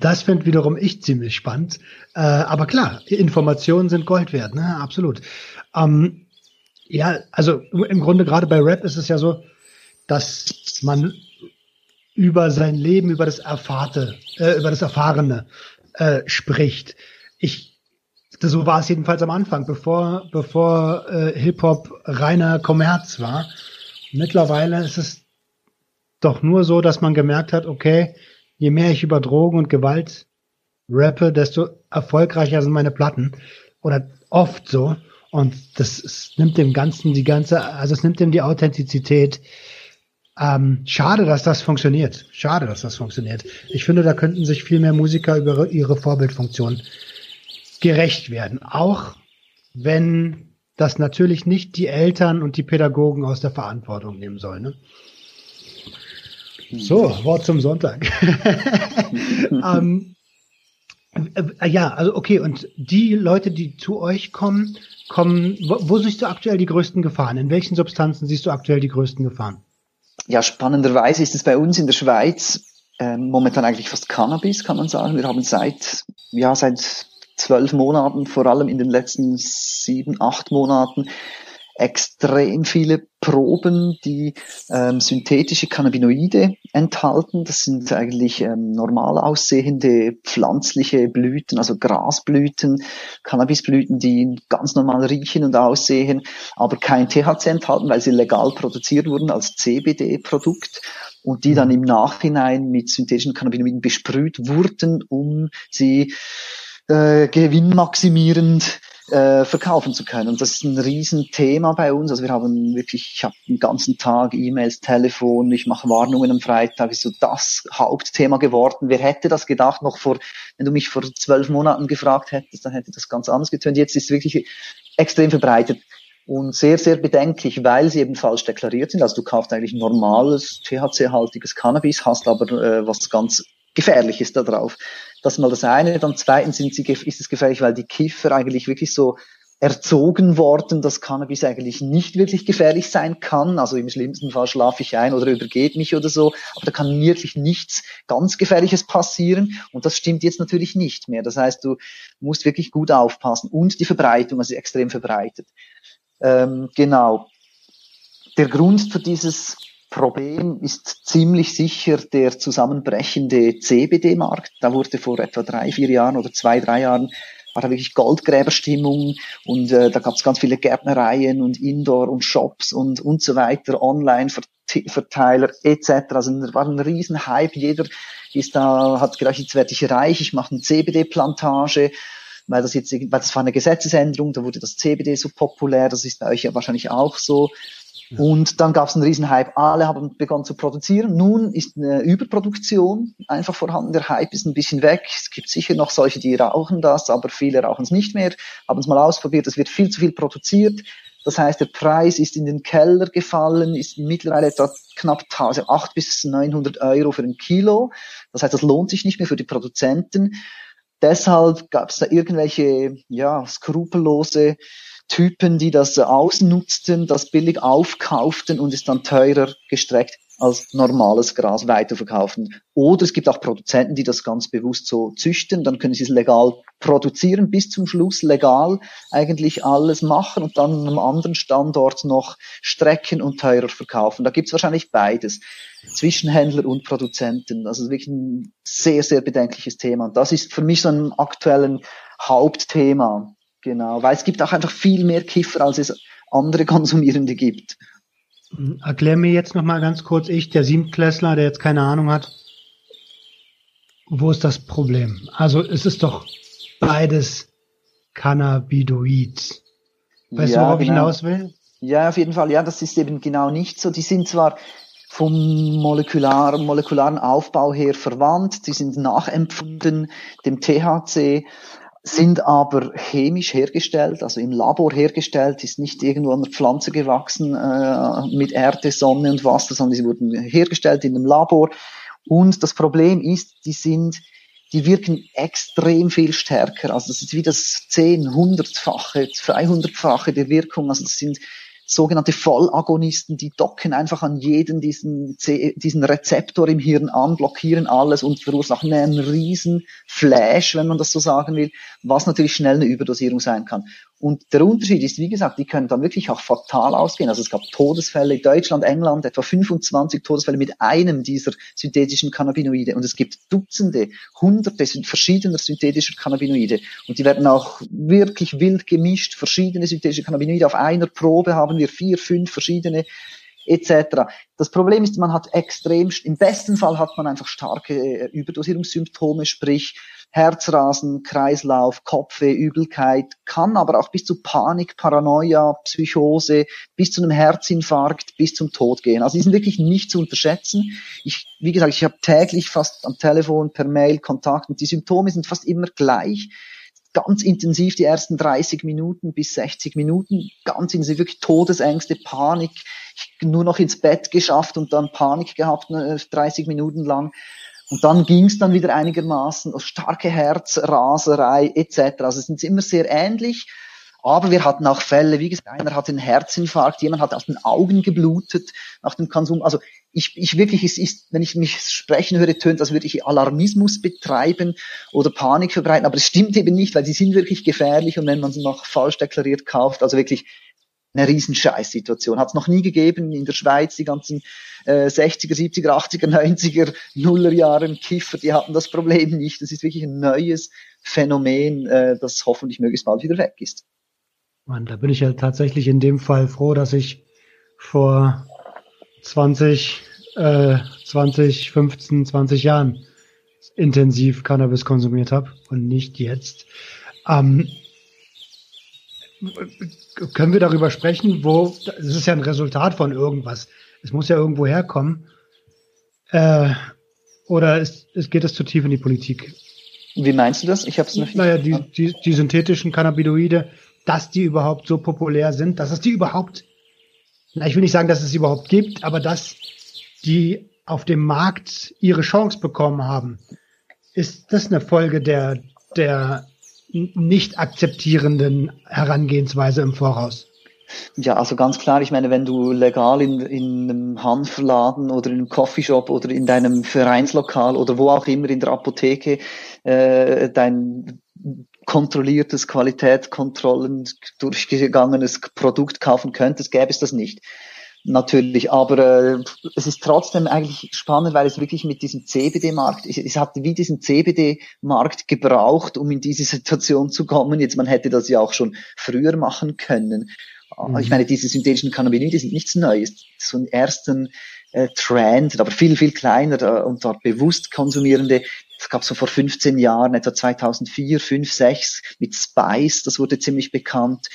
Das finde wiederum ich ziemlich spannend. Äh, aber klar, Informationen sind Gold wert, ne? Absolut. Ähm, ja, also im Grunde gerade bei Rap ist es ja so, dass man über sein Leben, über das Erfahrte, äh, über das Erfahrene äh, spricht. Ich so war es jedenfalls am Anfang, bevor, bevor äh, Hip-Hop reiner Kommerz war. Mittlerweile ist es doch nur so, dass man gemerkt hat, okay, je mehr ich über Drogen und Gewalt rappe, desto erfolgreicher sind meine Platten. Oder oft so. Und das es nimmt dem Ganzen die ganze, also es nimmt dem die Authentizität. Ähm, schade, dass das funktioniert. Schade, dass das funktioniert. Ich finde, da könnten sich viel mehr Musiker über ihre Vorbildfunktion gerecht werden. Auch wenn das natürlich nicht die Eltern und die Pädagogen aus der Verantwortung nehmen sollen. Ne? So, Wort zum Sonntag. ähm, äh, ja, also okay, und die Leute, die zu euch kommen, kommen, wo, wo, siehst du aktuell die größten Gefahren? In welchen Substanzen siehst du aktuell die größten Gefahren? Ja, spannenderweise ist es bei uns in der Schweiz äh, momentan eigentlich fast Cannabis, kann man sagen. Wir haben seit, ja, seit zwölf Monaten, vor allem in den letzten sieben, acht Monaten, extrem viele Proben, die ähm, synthetische Cannabinoide enthalten. Das sind eigentlich ähm, normal aussehende pflanzliche Blüten, also Grasblüten, Cannabisblüten, die ganz normal riechen und aussehen, aber kein THC enthalten, weil sie legal produziert wurden als CBD-Produkt und die dann im Nachhinein mit synthetischen Cannabinoiden besprüht wurden, um sie äh, gewinnmaximierend äh, verkaufen zu können. Und das ist ein Riesenthema bei uns. Also wir haben wirklich, ich habe den ganzen Tag E-Mails, Telefon, ich mache Warnungen am Freitag, ist so das Hauptthema geworden. Wer hätte das gedacht, noch vor, wenn du mich vor zwölf Monaten gefragt hättest, dann hätte das ganz anders getönt. Jetzt ist es wirklich extrem verbreitet und sehr, sehr bedenklich, weil sie eben falsch deklariert sind. Also du kaufst eigentlich normales THC-haltiges Cannabis, hast aber äh, was ganz Gefährliches da drauf. Das ist mal das eine. Dann zweitens sind sie, ist es gefährlich, weil die Kiffer eigentlich wirklich so erzogen worden, dass Cannabis eigentlich nicht wirklich gefährlich sein kann. Also im schlimmsten Fall schlafe ich ein oder übergeht mich oder so. Aber da kann wirklich nichts ganz Gefährliches passieren. Und das stimmt jetzt natürlich nicht mehr. Das heißt, du musst wirklich gut aufpassen. Und die Verbreitung, also extrem verbreitet. Ähm, genau. Der Grund für dieses Problem ist ziemlich sicher der zusammenbrechende CBD-Markt. Da wurde vor etwa drei, vier Jahren oder zwei, drei Jahren war da wirklich Goldgräberstimmung und äh, da gab es ganz viele Gärtnereien und Indoor und Shops und und so weiter, Online-Verteiler etc. Also da war ein riesen Hype. Jeder ist da, hat gedacht, jetzt werde ich reich, ich mache eine CBD-Plantage weil das jetzt, weil das war eine Gesetzesänderung, da wurde das CBD so populär, das ist bei euch ja wahrscheinlich auch so. Und dann gab es einen riesen Hype. Alle haben begonnen zu produzieren. Nun ist eine Überproduktion einfach vorhanden. Der Hype ist ein bisschen weg. Es gibt sicher noch solche, die rauchen das, aber viele rauchen es nicht mehr. Haben es mal ausprobiert. Es wird viel zu viel produziert. Das heißt, der Preis ist in den Keller gefallen, ist mittlerweile etwa knapp 1000, 8 bis 900 Euro für ein Kilo. Das heißt, das lohnt sich nicht mehr für die Produzenten. Deshalb gab es da irgendwelche ja, skrupellose Typen, die das ausnutzten, das billig aufkauften und es dann teurer gestreckt als normales Gras weiterverkaufen. Oder es gibt auch Produzenten, die das ganz bewusst so züchten, dann können sie es legal produzieren, bis zum Schluss legal eigentlich alles machen und dann an einem anderen Standort noch strecken und teurer verkaufen. Da gibt es wahrscheinlich beides. Zwischenhändler und Produzenten. Also wirklich ein sehr, sehr bedenkliches Thema. Und das ist für mich so ein aktuellen Hauptthema. Genau, weil es gibt auch einfach viel mehr Kiffer, als es andere Konsumierende gibt. Erklär mir jetzt noch mal ganz kurz, ich, der Siebtklässler, der jetzt keine Ahnung hat, wo ist das Problem? Also es ist doch beides Cannabidoid. Weißt ja, du, worauf genau. ich hinaus will? Ja, auf jeden Fall. Ja, das ist eben genau nicht so. Die sind zwar vom molekular, molekularen Aufbau her verwandt, die sind nachempfunden dem THC, sind aber chemisch hergestellt, also im Labor hergestellt, ist nicht irgendwo an der Pflanze gewachsen äh, mit Erde, Sonne und Wasser, sondern sie wurden hergestellt in einem Labor. Und das Problem ist, die sind, die wirken extrem viel stärker. Also das ist wie das 10, 100-fache, 200-fache der Wirkung. Also das sind sogenannte Vollagonisten, die docken einfach an jeden diesen, diesen Rezeptor im Hirn an, blockieren alles und verursachen einen riesen Flash, wenn man das so sagen will, was natürlich schnell eine Überdosierung sein kann. Und der Unterschied ist, wie gesagt, die können dann wirklich auch fatal ausgehen. Also es gab Todesfälle, Deutschland, England, etwa 25 Todesfälle mit einem dieser synthetischen Cannabinoide. Und es gibt Dutzende, Hunderte verschiedener synthetischer Cannabinoide. Und die werden auch wirklich wild gemischt. Verschiedene synthetische Cannabinoide. Auf einer Probe haben wir vier, fünf verschiedene etc. Das Problem ist, man hat extrem, im besten Fall hat man einfach starke äh, Überdosierungssymptome, sprich Herzrasen, Kreislauf, Kopfweh, Übelkeit, kann aber auch bis zu Panik, Paranoia, Psychose, bis zu einem Herzinfarkt, bis zum Tod gehen. Also die sind wirklich nicht zu unterschätzen. Ich, wie gesagt, ich habe täglich fast am Telefon, per Mail Kontakt und die Symptome sind fast immer gleich ganz intensiv die ersten 30 Minuten bis 60 Minuten, ganz intensiv, wirklich Todesängste, Panik, ich nur noch ins Bett geschafft und dann Panik gehabt, 30 ne, Minuten lang. Und dann ging es dann wieder einigermaßen, starke Herzraserei etc. Also es sind immer sehr ähnlich. Aber wir hatten auch Fälle, wie gesagt, einer hatte einen Herzinfarkt, jemand hat aus den Augen geblutet nach dem Konsum. Also ich, ich wirklich, es ist, wenn ich mich sprechen höre, tönt, als würde ich Alarmismus betreiben oder Panik verbreiten. Aber es stimmt eben nicht, weil sie sind wirklich gefährlich und wenn man sie noch falsch deklariert kauft, also wirklich eine riesen Scheißsituation. Hat es noch nie gegeben in der Schweiz, die ganzen äh, 60er, 70er, 80er, 90er, Nullerjahren Kiffer, die hatten das Problem nicht. Das ist wirklich ein neues Phänomen, äh, das hoffentlich möglichst bald wieder weg ist. Mann, da bin ich ja tatsächlich in dem Fall froh, dass ich vor 20, äh, 20, 15, 20 Jahren intensiv Cannabis konsumiert habe und nicht jetzt. Ähm, können wir darüber sprechen, wo, es ist ja ein Resultat von irgendwas. Es muss ja irgendwo herkommen. Äh, oder ist, ist, geht es zu tief in die Politik? Wie meinst du das? Ich habe es noch Naja, die, die, die synthetischen Cannabinoide, dass die überhaupt so populär sind, dass es die überhaupt, na, ich will nicht sagen, dass es sie überhaupt gibt, aber dass die auf dem Markt ihre Chance bekommen haben. Ist das eine Folge der, der nicht akzeptierenden Herangehensweise im Voraus? Ja, also ganz klar, ich meine, wenn du legal in, in einem Hanfladen oder in einem Coffeeshop oder in deinem Vereinslokal oder wo auch immer in der Apotheke äh, dein kontrolliertes, Qualitätskontrollen durchgegangenes Produkt kaufen könntest, gäbe es das nicht natürlich. Aber äh, es ist trotzdem eigentlich spannend, weil es wirklich mit diesem CBD-Markt, es, es hat wie diesen CBD-Markt gebraucht, um in diese Situation zu kommen. Jetzt, man hätte das ja auch schon früher machen können. Mhm. Ich meine, diese synthetischen Cannabinoide sind nichts Neues. So ein ersten äh, Trend, aber viel, viel kleiner äh, und dort bewusst konsumierende. Es gab so vor 15 Jahren, etwa 2004, 5, 6 mit Spice, das wurde ziemlich bekannt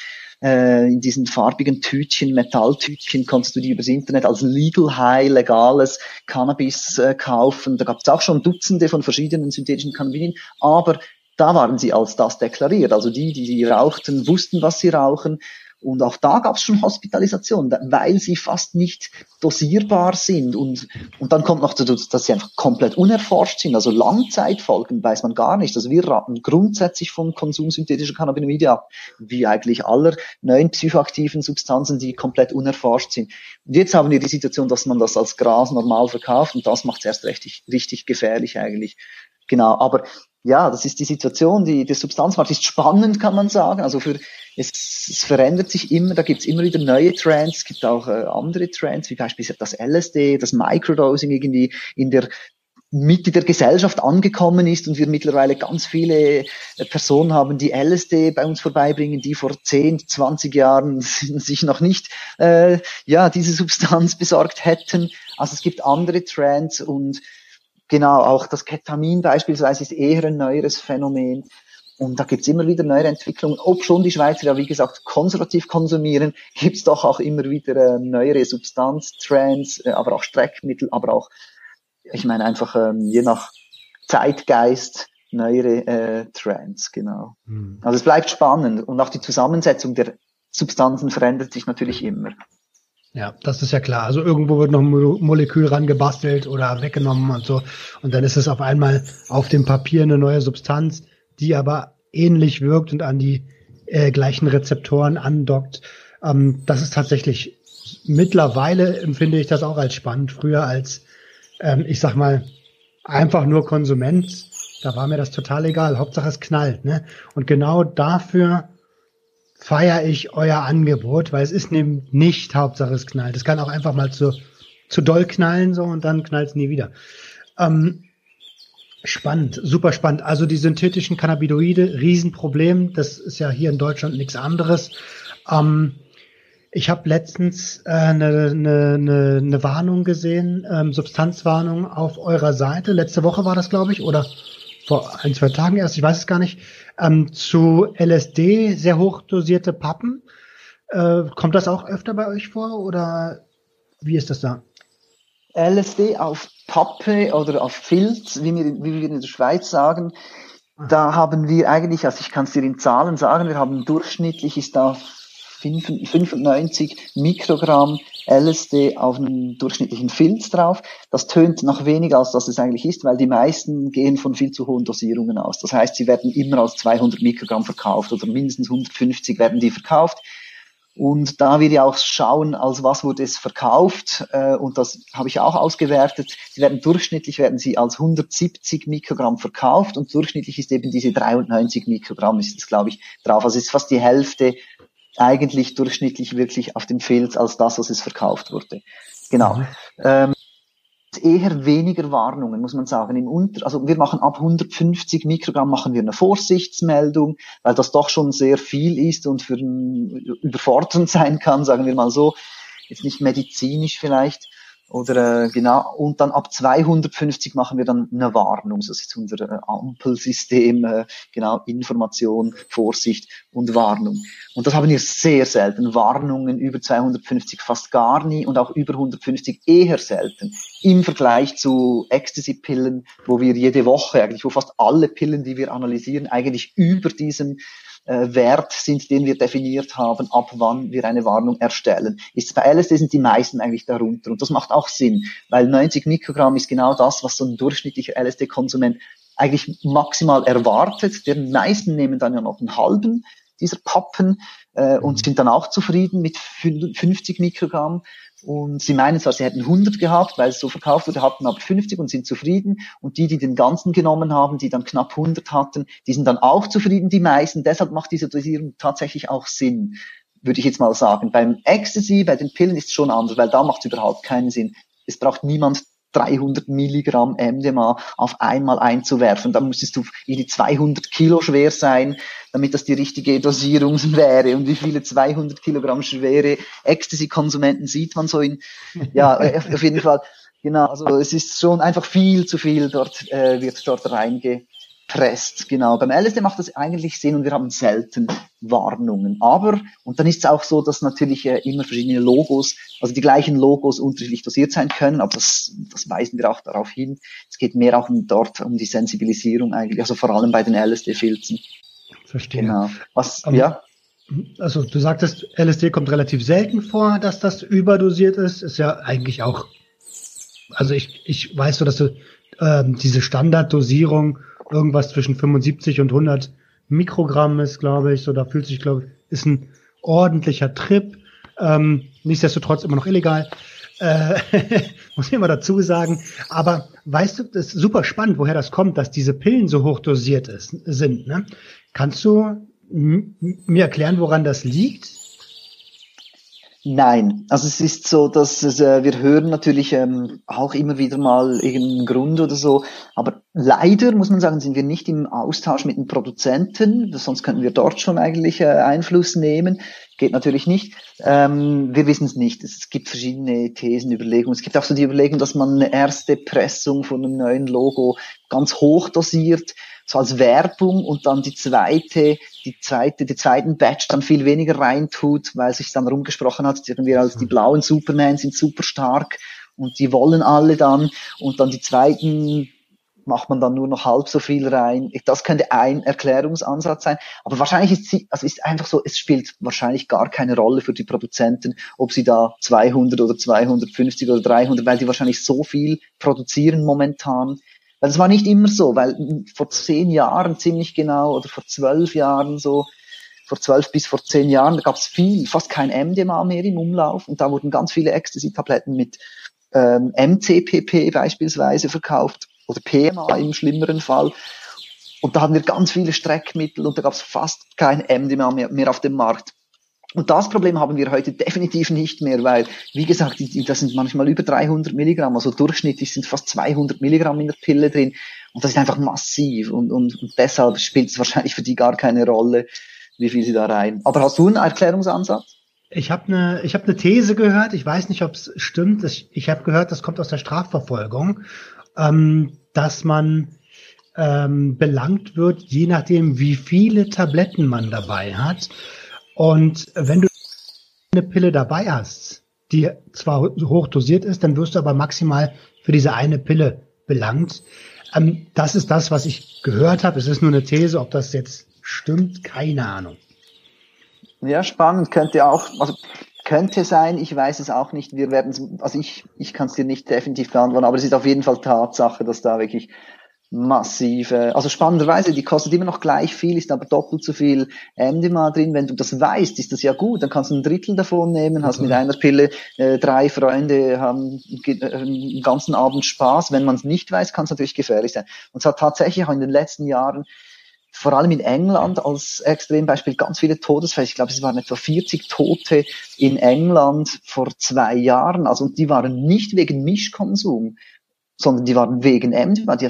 äh, in diesen farbigen Tütchen, Metalltütchen, konntest du die übers Internet als Legal High, legales Cannabis äh, kaufen. Da gab es auch schon Dutzende von verschiedenen synthetischen Cannabinoiden, aber da waren sie als das deklariert. Also die, die, die rauchten, wussten, was sie rauchen Und auch da gab es schon Hospitalisation, weil sie fast nicht dosierbar sind. Und, und dann kommt noch dazu, dass sie einfach komplett unerforscht sind. Also Langzeitfolgen weiß man gar nicht. Also wir raten grundsätzlich vom Konsum synthetischer Cannabinoide ab, wie eigentlich aller neuen psychoaktiven Substanzen, die komplett unerforscht sind. Und jetzt haben wir die Situation, dass man das als Gras normal verkauft und das macht es erst richtig, richtig gefährlich eigentlich. Genau, aber ja, das ist die Situation, die, der Substanzmarkt ist spannend, kann man sagen. Also für, es, es verändert sich immer, da gibt's immer wieder neue Trends, gibt auch äh, andere Trends, wie beispielsweise das LSD, das Microdosing irgendwie in der Mitte der Gesellschaft angekommen ist und wir mittlerweile ganz viele äh, Personen haben, die LSD bei uns vorbeibringen, die vor 10, 20 Jahren sich noch nicht äh, ja diese Substanz besorgt hätten. Also es gibt andere Trends und Genau, auch das Ketamin beispielsweise ist eher ein neueres Phänomen. Und da gibt's immer wieder neue Entwicklungen. Ob schon die Schweizer ja, wie gesagt, konservativ konsumieren, gibt's doch auch immer wieder äh, neuere Substanztrends, äh, aber auch Streckmittel, aber auch, ich meine einfach ähm, je nach Zeitgeist neuere äh, Trends, genau. Hm. Also es bleibt spannend und auch die Zusammensetzung der Substanzen verändert sich natürlich immer. Ja, das ist ja klar. Also irgendwo wird noch ein Molekül rangebastelt oder weggenommen und so. Und dann ist es auf einmal auf dem Papier eine neue Substanz, die aber ähnlich wirkt und an die äh, gleichen Rezeptoren andockt. Ähm, das ist tatsächlich mittlerweile empfinde ich das auch als spannend. Früher als, ähm, ich sag mal, einfach nur Konsument, da war mir das total egal. Hauptsache es knallt. Ne? Und genau dafür feiere ich euer Angebot, weil es ist nämlich nicht Hauptsache es knallt. Es kann auch einfach mal zu, zu doll knallen so und dann knallt es nie wieder. Ähm, spannend, super spannend. Also die synthetischen Cannabinoide, Riesenproblem. Das ist ja hier in Deutschland nichts anderes. Ähm, ich habe letztens eine äh, ne, ne, ne Warnung gesehen, ähm, Substanzwarnung auf eurer Seite. Letzte Woche war das, glaube ich, oder vor ein, zwei Tagen erst, ich weiß es gar nicht, ähm, zu LSD, sehr hochdosierte Pappen. Äh, kommt das auch öfter bei euch vor oder wie ist das da? LSD auf Pappe oder auf Filz, wie wir, wie wir in der Schweiz sagen, ah. da haben wir eigentlich, also ich kann es dir in Zahlen sagen, wir haben durchschnittlich ist da 95 Mikrogramm LSD auf einem durchschnittlichen Filz drauf. Das tönt noch weniger, als das es eigentlich ist, weil die meisten gehen von viel zu hohen Dosierungen aus. Das heißt, sie werden immer als 200 Mikrogramm verkauft oder mindestens 150 werden die verkauft. Und da wir ja auch schauen, als was wurde es verkauft, äh, und das habe ich auch ausgewertet, sie werden durchschnittlich werden sie als 170 Mikrogramm verkauft und durchschnittlich ist eben diese 93 Mikrogramm, ist das glaube ich drauf. Also es ist fast die Hälfte eigentlich durchschnittlich wirklich auf dem Filz als das, was es verkauft wurde. Genau. Mhm. Ähm, eher weniger Warnungen, muss man sagen. Im Unter also wir machen ab 150 Mikrogramm machen wir eine Vorsichtsmeldung, weil das doch schon sehr viel ist und für überfordernd sein kann, sagen wir mal so. Jetzt nicht medizinisch vielleicht. Oder äh, genau, und dann ab 250 machen wir dann eine Warnung. Das ist unser äh, Ampelsystem, äh, genau, Information, Vorsicht und Warnung. Und das haben wir sehr selten. Warnungen über 250 fast gar nie und auch über 150 eher selten. Im Vergleich zu Ecstasy-Pillen, wo wir jede Woche eigentlich, wo fast alle Pillen, die wir analysieren, eigentlich über diesem Wert sind, den wir definiert haben, ab wann wir eine Warnung erstellen. Ist bei LSD sind die meisten eigentlich darunter und das macht auch Sinn, weil 90 Mikrogramm ist genau das, was so ein durchschnittlicher LSD-Konsument eigentlich maximal erwartet. Die meisten nehmen dann ja noch einen halben dieser Pappen äh, und mhm. sind dann auch zufrieden mit 50 Mikrogramm. Und sie meinen zwar, sie hätten 100 gehabt, weil es so verkauft wurde, hatten aber 50 und sind zufrieden. Und die, die den ganzen genommen haben, die dann knapp 100 hatten, die sind dann auch zufrieden, die meisten. Deshalb macht diese Dosierung tatsächlich auch Sinn, würde ich jetzt mal sagen. Beim Ecstasy, bei den Pillen ist es schon anders, weil da macht es überhaupt keinen Sinn. Es braucht niemand 300 Milligramm MDMA auf einmal einzuwerfen. Da müsstest du irgendwie 200 Kilo schwer sein, damit das die richtige Dosierung wäre. Und wie viele 200 Kilogramm schwere Ecstasy-Konsumenten sieht man so in, ja, auf jeden Fall. Genau, also es ist schon einfach viel zu viel dort, äh, wird dort reinge, presst. Genau. Beim LSD macht das eigentlich Sinn und wir haben selten Warnungen. Aber, und dann ist es auch so, dass natürlich äh, immer verschiedene Logos, also die gleichen Logos unterschiedlich dosiert sein können, aber das, das weisen wir auch darauf hin. Es geht mehr auch um dort um die Sensibilisierung eigentlich, also vor allem bei den LSD-Filzen. Verstehe. Genau. Was, aber, ja. Also du sagtest, LSD kommt relativ selten vor, dass das überdosiert ist. Ist ja eigentlich auch, also ich, ich weiß so, dass du ähm, diese Standarddosierung irgendwas zwischen 75 und 100 Mikrogramm ist, glaube ich. So, da fühlt sich, glaube ich, ist ein ordentlicher Trip. Ähm, nichtsdestotrotz immer noch illegal. Äh, muss ich immer dazu sagen. Aber weißt du, das ist super spannend, woher das kommt, dass diese Pillen so hoch dosiert ist, sind. Ne? Kannst du mir erklären, woran das liegt? Nein, also es ist so, dass es, äh, wir hören natürlich ähm, auch immer wieder mal irgendeinen Grund oder so, aber leider muss man sagen, sind wir nicht im Austausch mit den Produzenten, sonst könnten wir dort schon eigentlich äh, Einfluss nehmen. Geht natürlich nicht. Ähm, wir wissen es nicht. Es gibt verschiedene Thesen, Überlegungen. Es gibt auch so die Überlegung, dass man eine erste Pressung von einem neuen Logo ganz hoch dosiert so als Werbung und dann die zweite, die zweite, die zweiten Batch dann viel weniger reintut, weil sich dann rumgesprochen hat, irgendwie als die mhm. blauen Superman sind super stark und die wollen alle dann und dann die zweiten macht man dann nur noch halb so viel rein. Das könnte ein Erklärungsansatz sein. Aber wahrscheinlich ist sie, also ist einfach so, es spielt wahrscheinlich gar keine Rolle für die Produzenten, ob sie da 200 oder 250 oder 300, weil die wahrscheinlich so viel produzieren momentan, weil es war nicht immer so, weil vor zehn Jahren ziemlich genau oder vor zwölf Jahren so, vor zwölf bis vor zehn Jahren, da gab es viel, fast kein MDMA mehr im Umlauf und da wurden ganz viele Ecstasy-Tabletten mit ähm, MCPP beispielsweise verkauft oder PMA im schlimmeren Fall. Und da hatten wir ganz viele Streckmittel und da gab es fast kein MDMA mehr, mehr auf dem Markt. Und das Problem haben wir heute definitiv nicht mehr, weil, wie gesagt, das sind manchmal über 300 Milligramm, also durchschnittlich sind fast 200 Milligramm in der Pille drin. Und das ist einfach massiv. Und, und, und deshalb spielt es wahrscheinlich für die gar keine Rolle, wie viel sie da rein. Aber hast du einen Erklärungsansatz? Ich habe eine hab ne These gehört, ich weiß nicht, ob es stimmt. Ich, ich habe gehört, das kommt aus der Strafverfolgung, ähm, dass man ähm, belangt wird, je nachdem, wie viele Tabletten man dabei hat. Und wenn du eine Pille dabei hast, die zwar hoch dosiert ist, dann wirst du aber maximal für diese eine Pille belangt. Ähm, das ist das, was ich gehört habe. Es ist nur eine These, ob das jetzt stimmt, keine Ahnung. Ja, spannend. Könnte auch, also könnte sein, ich weiß es auch nicht. Wir werden also ich, ich kann es dir nicht definitiv beantworten, aber es ist auf jeden Fall Tatsache, dass da wirklich massive, also spannenderweise, die kostet immer noch gleich viel, ist aber doppelt so viel MDMA drin. Wenn du das weißt, ist das ja gut, dann kannst du ein Drittel davon nehmen, hast mit einer Pille äh, drei Freunde, haben äh, einen ganzen Abend Spaß. Wenn man es nicht weiß, kann es natürlich gefährlich sein. Und es hat tatsächlich auch in den letzten Jahren vor allem in England als Extrembeispiel ganz viele Todesfälle. Ich glaube, es waren etwa 40 Tote in England vor zwei Jahren. Also und die waren nicht wegen Mischkonsum, sondern die waren wegen MDMA, die,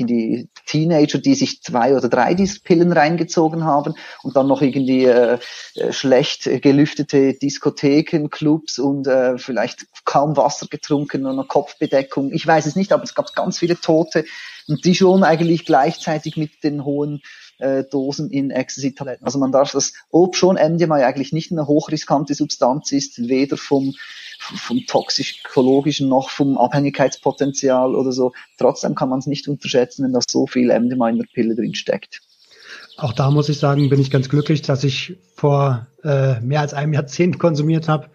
die Teenager, die sich zwei oder drei dieser Pillen reingezogen haben und dann noch irgendwie äh, äh, schlecht gelüftete Diskotheken, Clubs und äh, vielleicht kaum Wasser getrunken und eine Kopfbedeckung. Ich weiß es nicht, aber es gab ganz viele Tote und die schon eigentlich gleichzeitig mit den hohen äh, Dosen in Ecstasy-Tabletten. Also man darf das, ob schon MDMA eigentlich nicht eine hochriskante Substanz ist, weder vom vom toxikologischen noch vom Abhängigkeitspotenzial oder so. Trotzdem kann man es nicht unterschätzen, wenn da so viel MDMA in der Pille drin steckt. Auch da muss ich sagen, bin ich ganz glücklich, dass ich vor äh, mehr als einem Jahrzehnt konsumiert habe,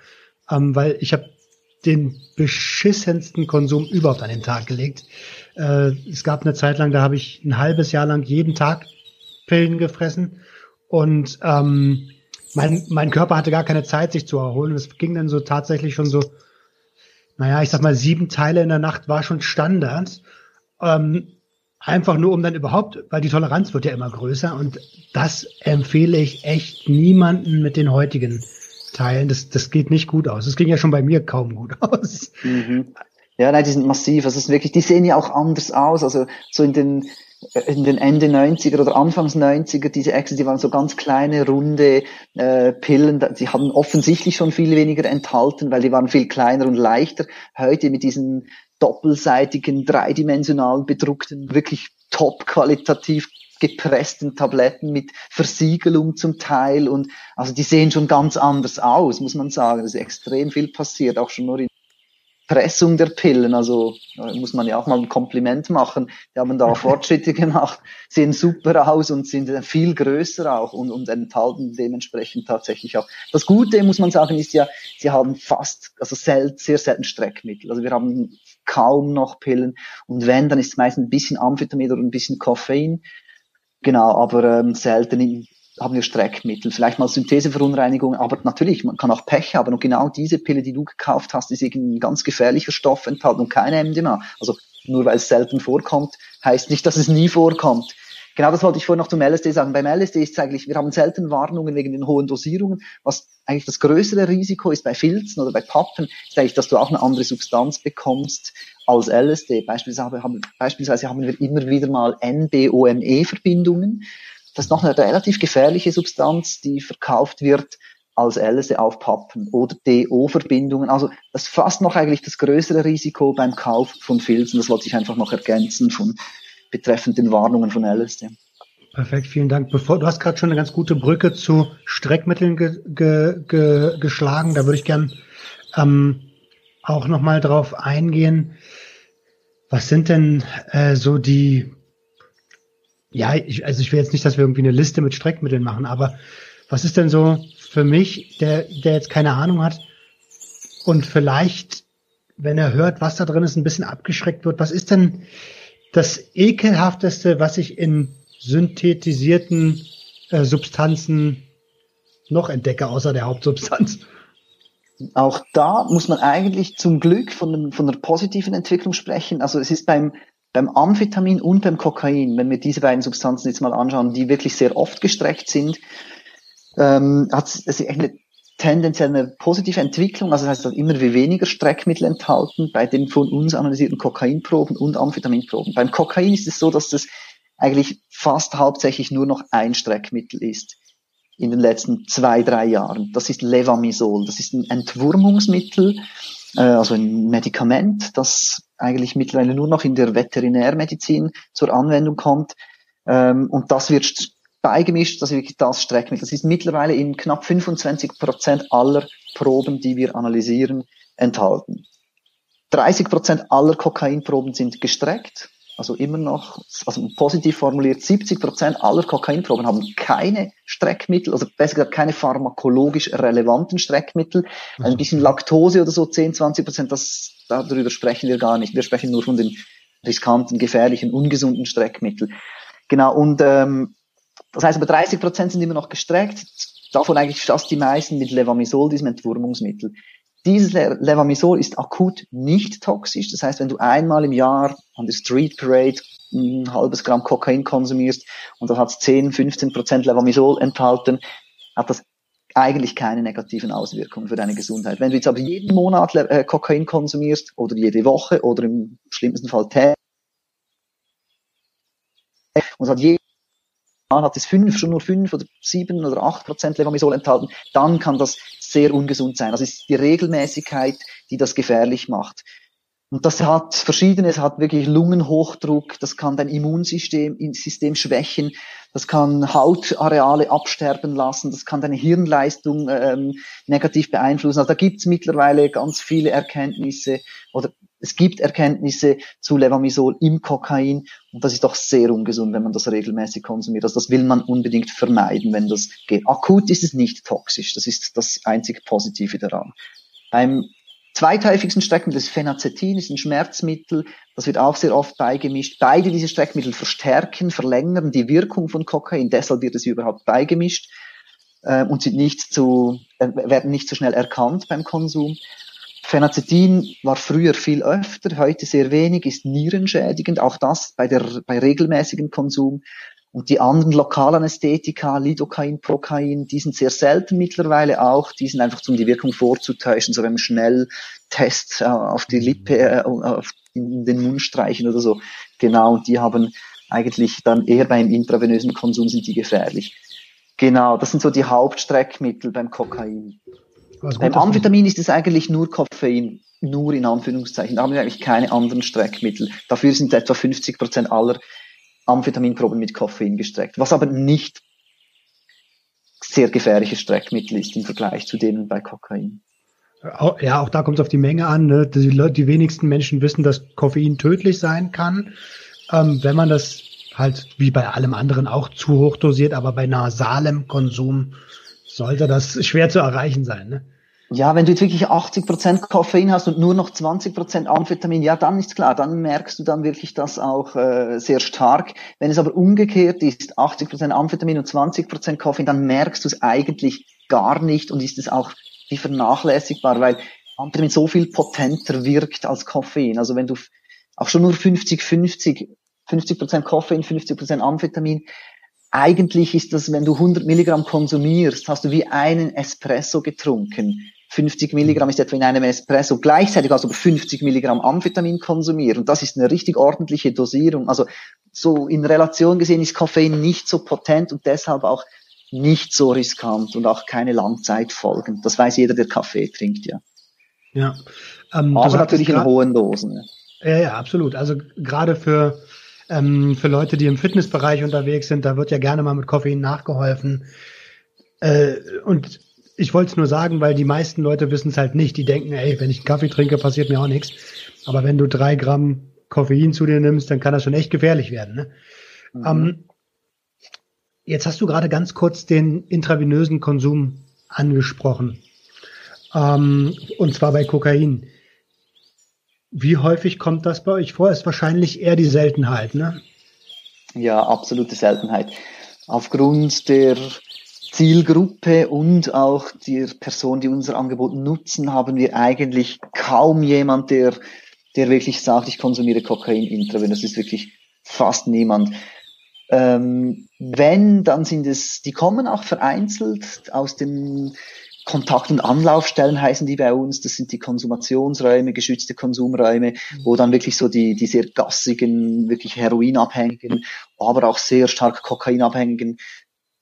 ähm, weil ich habe den beschissensten Konsum überhaupt an den Tag gelegt. Äh, es gab eine Zeit lang, da habe ich ein halbes Jahr lang jeden Tag Pillen gefressen und ähm, mein, mein Körper hatte gar keine Zeit, sich zu erholen. Es ging dann so tatsächlich schon so, naja, ich sag mal, sieben Teile in der Nacht war schon Standard. Ähm, einfach nur, um dann überhaupt, weil die Toleranz wird ja immer größer und das empfehle ich echt niemanden mit den heutigen Teilen. Das, das geht nicht gut aus. Das ging ja schon bei mir kaum gut aus. Mhm. Ja, nein, die sind massiv. Also es ist wirklich, die sehen ja auch anders aus. Also so in den in den Ende 90er oder Anfangs 90er, diese die waren so ganz kleine, runde äh, Pillen, die haben offensichtlich schon viel weniger enthalten, weil die waren viel kleiner und leichter. Heute mit diesen doppelseitigen, dreidimensional bedruckten, wirklich top qualitativ gepressten Tabletten mit Versiegelung zum Teil und also die sehen schon ganz anders aus, muss man sagen. Es ist extrem viel passiert, auch schon nur in Pressung der Pillen, also muss man ja auch mal ein Kompliment machen. Die haben da Fortschritte gemacht, sehen super aus und sind viel größer auch und, und enthalten dementsprechend tatsächlich auch. Das Gute, muss man sagen, ist ja, sie haben fast, also sel sehr selten Streckmittel. Also wir haben kaum noch Pillen und wenn, dann ist es meistens ein bisschen Amphetamin oder ein bisschen Koffein. Genau, aber ähm, selten haben wir Streckmittel, vielleicht mal Syntheseverunreinigung, aber natürlich, man kann auch Pech haben und genau diese Pille, die du gekauft hast, ist irgendwie ein ganz gefährlicher Stoff enthalten und keine MDMA. Also nur weil es selten vorkommt, heißt nicht, dass es nie vorkommt. Genau das wollte ich vorhin noch zum LSD sagen. Beim LSD ist es eigentlich, wir haben selten Warnungen wegen den hohen Dosierungen. Was eigentlich das größere Risiko ist bei Filzen oder bei Pappen, ist eigentlich, dass du auch eine andere Substanz bekommst als LSD. Beispielsweise haben, beispielsweise haben wir immer wieder mal NBOME-Verbindungen. Das ist noch eine relativ gefährliche Substanz, die verkauft wird als LSD auf Pappen oder DO-Verbindungen. Also das ist fast noch eigentlich das größere Risiko beim Kauf von Filzen. Das wollte ich einfach noch ergänzen von betreffend den Warnungen von LSD. Perfekt, vielen Dank. Bevor du hast gerade schon eine ganz gute Brücke zu Streckmitteln ge, ge, ge, geschlagen, da würde ich gern ähm, auch noch mal drauf eingehen. Was sind denn äh, so die ja, ich, also ich will jetzt nicht, dass wir irgendwie eine Liste mit Streckmitteln machen, aber was ist denn so für mich, der, der jetzt keine Ahnung hat und vielleicht, wenn er hört, was da drin ist, ein bisschen abgeschreckt wird, was ist denn das ekelhafteste, was ich in synthetisierten äh, Substanzen noch entdecke, außer der Hauptsubstanz? Auch da muss man eigentlich zum Glück von, von einer positiven Entwicklung sprechen. Also es ist beim beim Amphetamin und beim Kokain, wenn wir diese beiden Substanzen jetzt mal anschauen, die wirklich sehr oft gestreckt sind, ähm, hat es eine tendenziell eine positive Entwicklung. Also das heißt, immer weniger Streckmittel enthalten bei den von uns analysierten Kokainproben und Amphetaminproben. Beim Kokain ist es so, dass das eigentlich fast hauptsächlich nur noch ein Streckmittel ist in den letzten zwei, drei Jahren. Das ist Levamisol. Das ist ein Entwurmungsmittel, äh, also ein Medikament, das eigentlich mittlerweile nur noch in der Veterinärmedizin zur Anwendung kommt. Ähm, und das wird beigemischt, das ist wirklich das Streckmittel. Das ist mittlerweile in knapp 25 Prozent aller Proben, die wir analysieren, enthalten. 30 Prozent aller Kokainproben sind gestreckt, also immer noch, also positiv formuliert, 70 Prozent aller Kokainproben haben keine Streckmittel, also besser gesagt keine pharmakologisch relevanten Streckmittel. Ein bisschen Laktose oder so, 10, 20 Prozent, das darüber sprechen wir gar nicht. Wir sprechen nur von den riskanten, gefährlichen, ungesunden Streckmitteln. Genau, und ähm, das heißt aber 30 Prozent sind immer noch gestreckt, davon eigentlich fast die meisten mit Levamisol, diesem Entwurmungsmittel. Dieses Levamisol ist akut nicht toxisch. Das heißt, wenn du einmal im Jahr an der Street Parade ein halbes Gramm Kokain konsumierst und da hat es 10, 15 Prozent Levamisol enthalten, hat das eigentlich keine negativen Auswirkungen für deine Gesundheit. Wenn du jetzt aber jeden Monat äh, Kokain konsumierst oder jede Woche oder im schlimmsten Fall täglich und hat jeden hat es fünf, schon nur fünf oder sieben oder acht Prozent Levamisol enthalten, dann kann das sehr ungesund sein. Das ist die Regelmäßigkeit, die das gefährlich macht. Und das hat verschiedenes, hat wirklich Lungenhochdruck, das kann dein Immunsystem System schwächen, das kann Hautareale absterben lassen, das kann deine Hirnleistung ähm, negativ beeinflussen. Also da gibt es mittlerweile ganz viele Erkenntnisse oder es gibt Erkenntnisse zu Levamisol im Kokain und das ist doch sehr ungesund, wenn man das regelmäßig konsumiert. Also das will man unbedingt vermeiden, wenn das geht. Akut ist es nicht toxisch, das ist das einzig Positive daran. Beim zweithäufigsten Streckmittel ist Phenacetin, ist ein Schmerzmittel, das wird auch sehr oft beigemischt. Beide diese Streckmittel verstärken, verlängern die Wirkung von Kokain, deshalb wird es überhaupt beigemischt äh, und sind nicht zu, äh, werden nicht so schnell erkannt beim Konsum. Phenacetin war früher viel öfter, heute sehr wenig, ist nierenschädigend, auch das bei, der, bei regelmäßigem Konsum. Und die anderen Lokalanästhetika, Lidocain, Procain, die sind sehr selten mittlerweile auch. Die sind einfach, um die Wirkung vorzutäuschen, so beim Schnelltest äh, auf die Lippe, äh, auf, den Mund streichen oder so. Genau, und die haben eigentlich dann eher beim intravenösen Konsum sind die gefährlich. Genau, das sind so die Hauptstreckmittel beim Kokain. Beim Amphetamin ist es eigentlich nur Koffein, nur in Anführungszeichen. Da haben wir eigentlich keine anderen Streckmittel. Dafür sind etwa 50 Prozent aller Amphetaminproben mit Koffein gestreckt, was aber nicht sehr gefährliches Streckmittel ist im Vergleich zu denen bei Kokain. Ja, auch da kommt es auf die Menge an. Ne? Die, die wenigsten Menschen wissen, dass Koffein tödlich sein kann. Ähm, wenn man das halt wie bei allem anderen auch zu hoch dosiert, aber bei nasalem Konsum sollte das schwer zu erreichen sein. Ne? Ja, wenn du jetzt wirklich 80% Koffein hast und nur noch 20% Amphetamin, ja, dann ist klar, dann merkst du dann wirklich das auch äh, sehr stark. Wenn es aber umgekehrt ist, 80% Amphetamin und 20% Koffein, dann merkst du es eigentlich gar nicht und ist es auch wie vernachlässigbar, weil Amphetamin so viel potenter wirkt als Koffein. Also wenn du auch schon nur 50, 50, 50% Koffein, 50% Amphetamin, eigentlich ist das, wenn du 100 Milligramm konsumierst, hast du wie einen Espresso getrunken. 50 Milligramm ist etwa in einem Espresso. Gleichzeitig hast du aber 50 Milligramm Amphetamin konsumiert. Und das ist eine richtig ordentliche Dosierung. Also so in Relation gesehen ist Koffein nicht so potent und deshalb auch nicht so riskant und auch keine Langzeitfolgen. Das weiß jeder, der Kaffee trinkt, ja. Ja. Ähm, aber natürlich in hohen Dosen. Ja. ja, ja, absolut. Also gerade für ähm, für Leute, die im Fitnessbereich unterwegs sind, da wird ja gerne mal mit Koffein nachgeholfen. Äh, und ich wollte es nur sagen, weil die meisten Leute wissen es halt nicht. Die denken, ey, wenn ich einen Kaffee trinke, passiert mir auch nichts. Aber wenn du drei Gramm Koffein zu dir nimmst, dann kann das schon echt gefährlich werden. Ne? Mhm. Ähm, jetzt hast du gerade ganz kurz den intravenösen Konsum angesprochen. Ähm, und zwar bei Kokain. Wie häufig kommt das bei euch vor? Ist wahrscheinlich eher die Seltenheit, ne? Ja, absolute Seltenheit. Aufgrund der Zielgruppe und auch der Person, die unser Angebot nutzen, haben wir eigentlich kaum jemand, der, der wirklich sagt, ich konsumiere Kokain intravenös. Das ist wirklich fast niemand. Ähm, wenn, dann sind es, die kommen auch vereinzelt aus dem Kontakt- und Anlaufstellen heißen die bei uns. Das sind die Konsumationsräume, geschützte Konsumräume, wo dann wirklich so die, die sehr gassigen, wirklich Heroinabhängigen, aber auch sehr stark Kokainabhängigen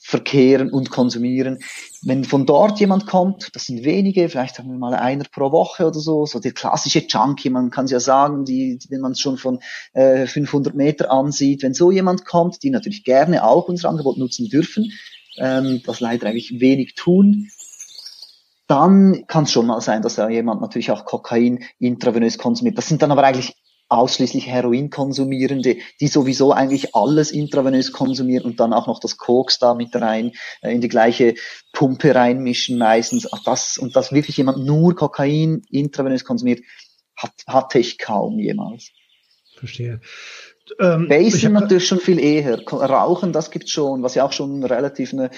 verkehren und konsumieren. Wenn von dort jemand kommt, das sind wenige, vielleicht sagen wir mal einer pro Woche oder so, so der klassische Junkie, man kann es ja sagen, die, den man schon von äh, 500 Meter ansieht. Wenn so jemand kommt, die natürlich gerne auch unser Angebot nutzen dürfen, ähm, das leider eigentlich wenig tun, dann kann es schon mal sein, dass ja jemand natürlich auch Kokain intravenös konsumiert. Das sind dann aber eigentlich ausschließlich Heroin-Konsumierende, die sowieso eigentlich alles intravenös konsumieren und dann auch noch das Koks da mit rein, äh, in die gleiche Pumpe reinmischen meistens. Das, und dass wirklich jemand nur Kokain intravenös konsumiert, hat, hatte ich kaum jemals. Verstehe. Ähm, Basen natürlich schon viel eher. Rauchen, das gibt's schon, was ja auch schon relativ eine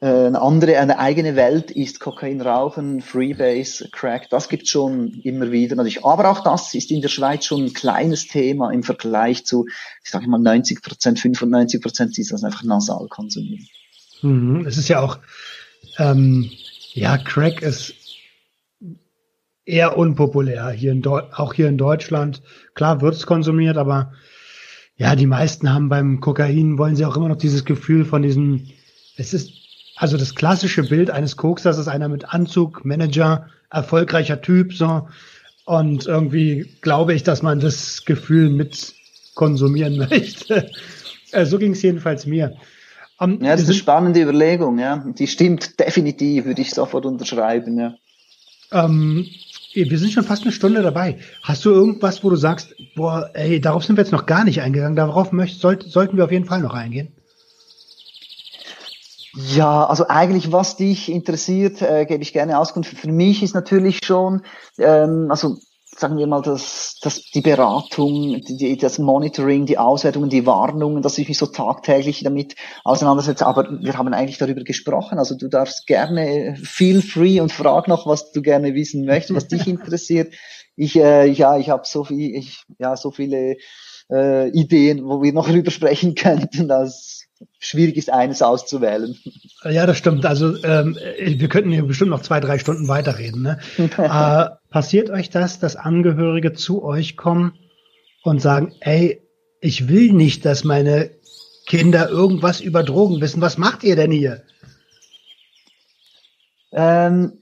äh, eine andere, eine eigene Welt ist Kokain rauchen, Freebase, Crack, das gibt schon immer wieder natürlich. Aber auch das ist in der Schweiz schon ein kleines Thema im Vergleich zu, ich sage mal 90 Prozent, 95 Prozent ist das einfach nasal konsumieren. Mhm. Es ist ja auch, ähm, ja, Crack ist eher unpopulär hier in Deu auch hier in Deutschland. Klar wird es konsumiert, aber ja, die meisten haben beim Kokain wollen sie auch immer noch dieses Gefühl von diesem, es ist also das klassische Bild eines Koksers ist einer mit Anzug, Manager, erfolgreicher Typ, so. Und irgendwie glaube ich, dass man das Gefühl mit konsumieren möchte. Äh, so ging es jedenfalls mir. Um, ja, das ist eine spannende Überlegung, ja. Die stimmt definitiv, würde ich sofort unterschreiben, ja. Ähm, wir sind schon fast eine Stunde dabei. Hast du irgendwas, wo du sagst, boah, ey, darauf sind wir jetzt noch gar nicht eingegangen, darauf möcht, sollt, sollten wir auf jeden Fall noch eingehen? Ja, also eigentlich, was dich interessiert, äh, gebe ich gerne Auskunft. Für mich ist natürlich schon, ähm, also sagen wir mal, das, das, die Beratung, die, das Monitoring, die Auswertungen, die Warnungen, dass ich mich so tagtäglich damit auseinandersetze. Aber wir haben eigentlich darüber gesprochen. Also du darfst gerne feel free und frag noch, was du gerne wissen möchtest, was dich interessiert. Ich, äh, ja, ich habe so viel, ich, ja, so viele äh, Ideen, wo wir noch drüber sprechen könnten. Das schwierig ist, eines auszuwählen. Ja, das stimmt. Also ähm, wir könnten hier bestimmt noch zwei, drei Stunden weiterreden. Ne? äh, passiert euch das, dass Angehörige zu euch kommen und sagen, ey, ich will nicht, dass meine Kinder irgendwas über Drogen wissen. Was macht ihr denn hier? Ähm,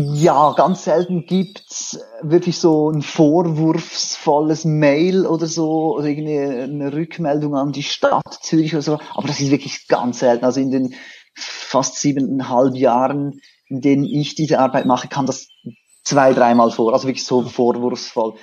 ja, ganz selten gibt's wirklich so ein vorwurfsvolles Mail oder so oder irgendeine eine Rückmeldung an die Stadt Zürich oder so. Aber das ist wirklich ganz selten. Also in den fast siebeneinhalb Jahren, in denen ich diese Arbeit mache, kann das zwei, dreimal vor, also wirklich so vorwurfsvoll.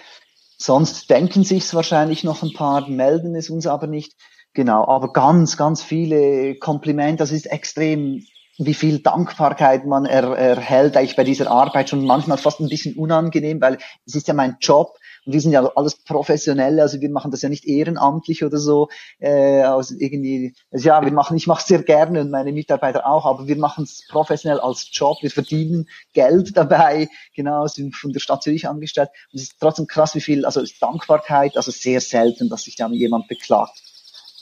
Sonst denken sich's wahrscheinlich noch ein paar, melden es uns aber nicht. Genau, aber ganz, ganz viele Komplimente. Das ist extrem, wie viel Dankbarkeit man er, erhält eigentlich bei dieser Arbeit. Schon manchmal fast ein bisschen unangenehm, weil es ist ja mein Job. Und wir sind ja alles Professionelle, also wir machen das ja nicht ehrenamtlich oder so. Äh, also irgendwie, also ja, wir machen, ich mache sehr gerne und meine Mitarbeiter auch, aber wir machen es professionell als Job. Wir verdienen Geld dabei, genau, sind von der Stadt Zürich angestellt. Und es ist trotzdem krass, wie viel, also Dankbarkeit, also sehr selten, dass sich da jemand beklagt.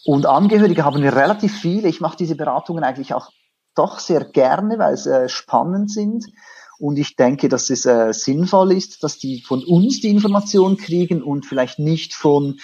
Und Angehörige haben wir relativ viele. Ich mache diese Beratungen eigentlich auch doch sehr gerne, weil sie äh, spannend sind. Und ich denke, dass es äh, sinnvoll ist, dass die von uns die Information kriegen und vielleicht nicht von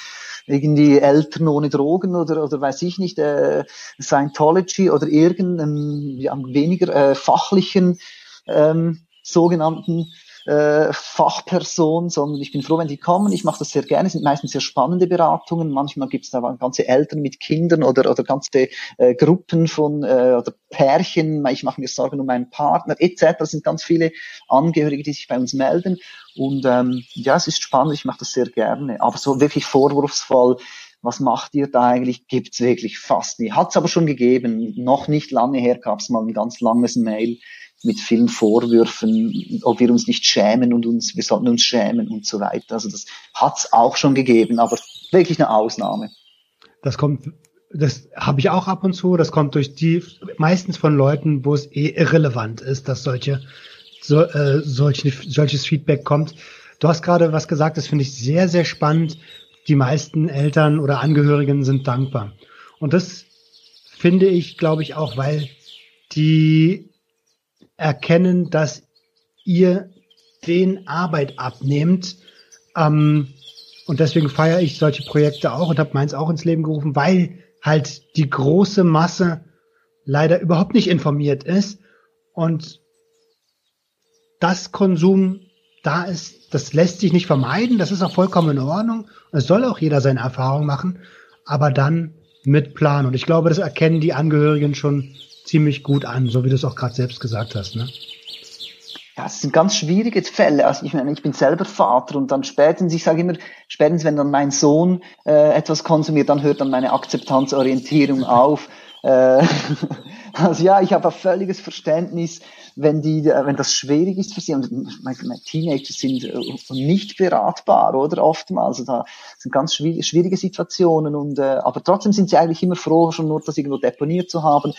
irgendwie Eltern ohne Drogen oder, oder weiß ich nicht, äh, Scientology oder irgendeinem ja, weniger äh, fachlichen ähm, sogenannten äh, Fachperson, sondern ich bin froh, wenn die kommen. Ich mache das sehr gerne. Es sind meistens sehr spannende Beratungen. Manchmal gibt es da ganze Eltern mit Kindern oder, oder ganze äh, Gruppen von äh, oder Pärchen. Ich mache mir Sorgen um meinen Partner etc. Es sind ganz viele Angehörige, die sich bei uns melden. Und ähm, ja, es ist spannend. Ich mache das sehr gerne. Aber so wirklich vorwurfsvoll was macht ihr da eigentlich? Gibt's wirklich fast nie. Hat's aber schon gegeben. Noch nicht lange her gab's mal ein ganz langes Mail mit vielen Vorwürfen, ob wir uns nicht schämen und uns, wir sollten uns schämen und so weiter. Also das hat's auch schon gegeben, aber wirklich eine Ausnahme. Das kommt, das habe ich auch ab und zu. Das kommt durch die, meistens von Leuten, wo es eh irrelevant ist, dass solche, so, äh, solche, solches Feedback kommt. Du hast gerade was gesagt, das finde ich sehr, sehr spannend. Die meisten Eltern oder Angehörigen sind dankbar. Und das finde ich, glaube ich, auch, weil die erkennen, dass ihr den Arbeit abnehmt. Ähm, und deswegen feiere ich solche Projekte auch und habe meins auch ins Leben gerufen, weil halt die große Masse leider überhaupt nicht informiert ist und das Konsum da ist, das lässt sich nicht vermeiden, das ist auch vollkommen in Ordnung. Es soll auch jeder seine Erfahrung machen, aber dann mit Plan. Und ich glaube, das erkennen die Angehörigen schon ziemlich gut an, so wie du es auch gerade selbst gesagt hast. Ne? Ja, es sind ganz schwierige Fälle. Also ich meine, ich bin selber Vater und dann spätestens, ich sage immer, spätestens wenn dann mein Sohn äh, etwas konsumiert, dann hört dann meine Akzeptanzorientierung auf. Äh, also ja, ich habe ein völliges Verständnis, wenn die, äh, wenn das schwierig ist für sie. Und meine, Teenager sind äh, nicht beratbar, oder oftmals. Also da sind ganz schwierige Situationen und äh, aber trotzdem sind sie eigentlich immer froh, schon nur das irgendwo deponiert zu haben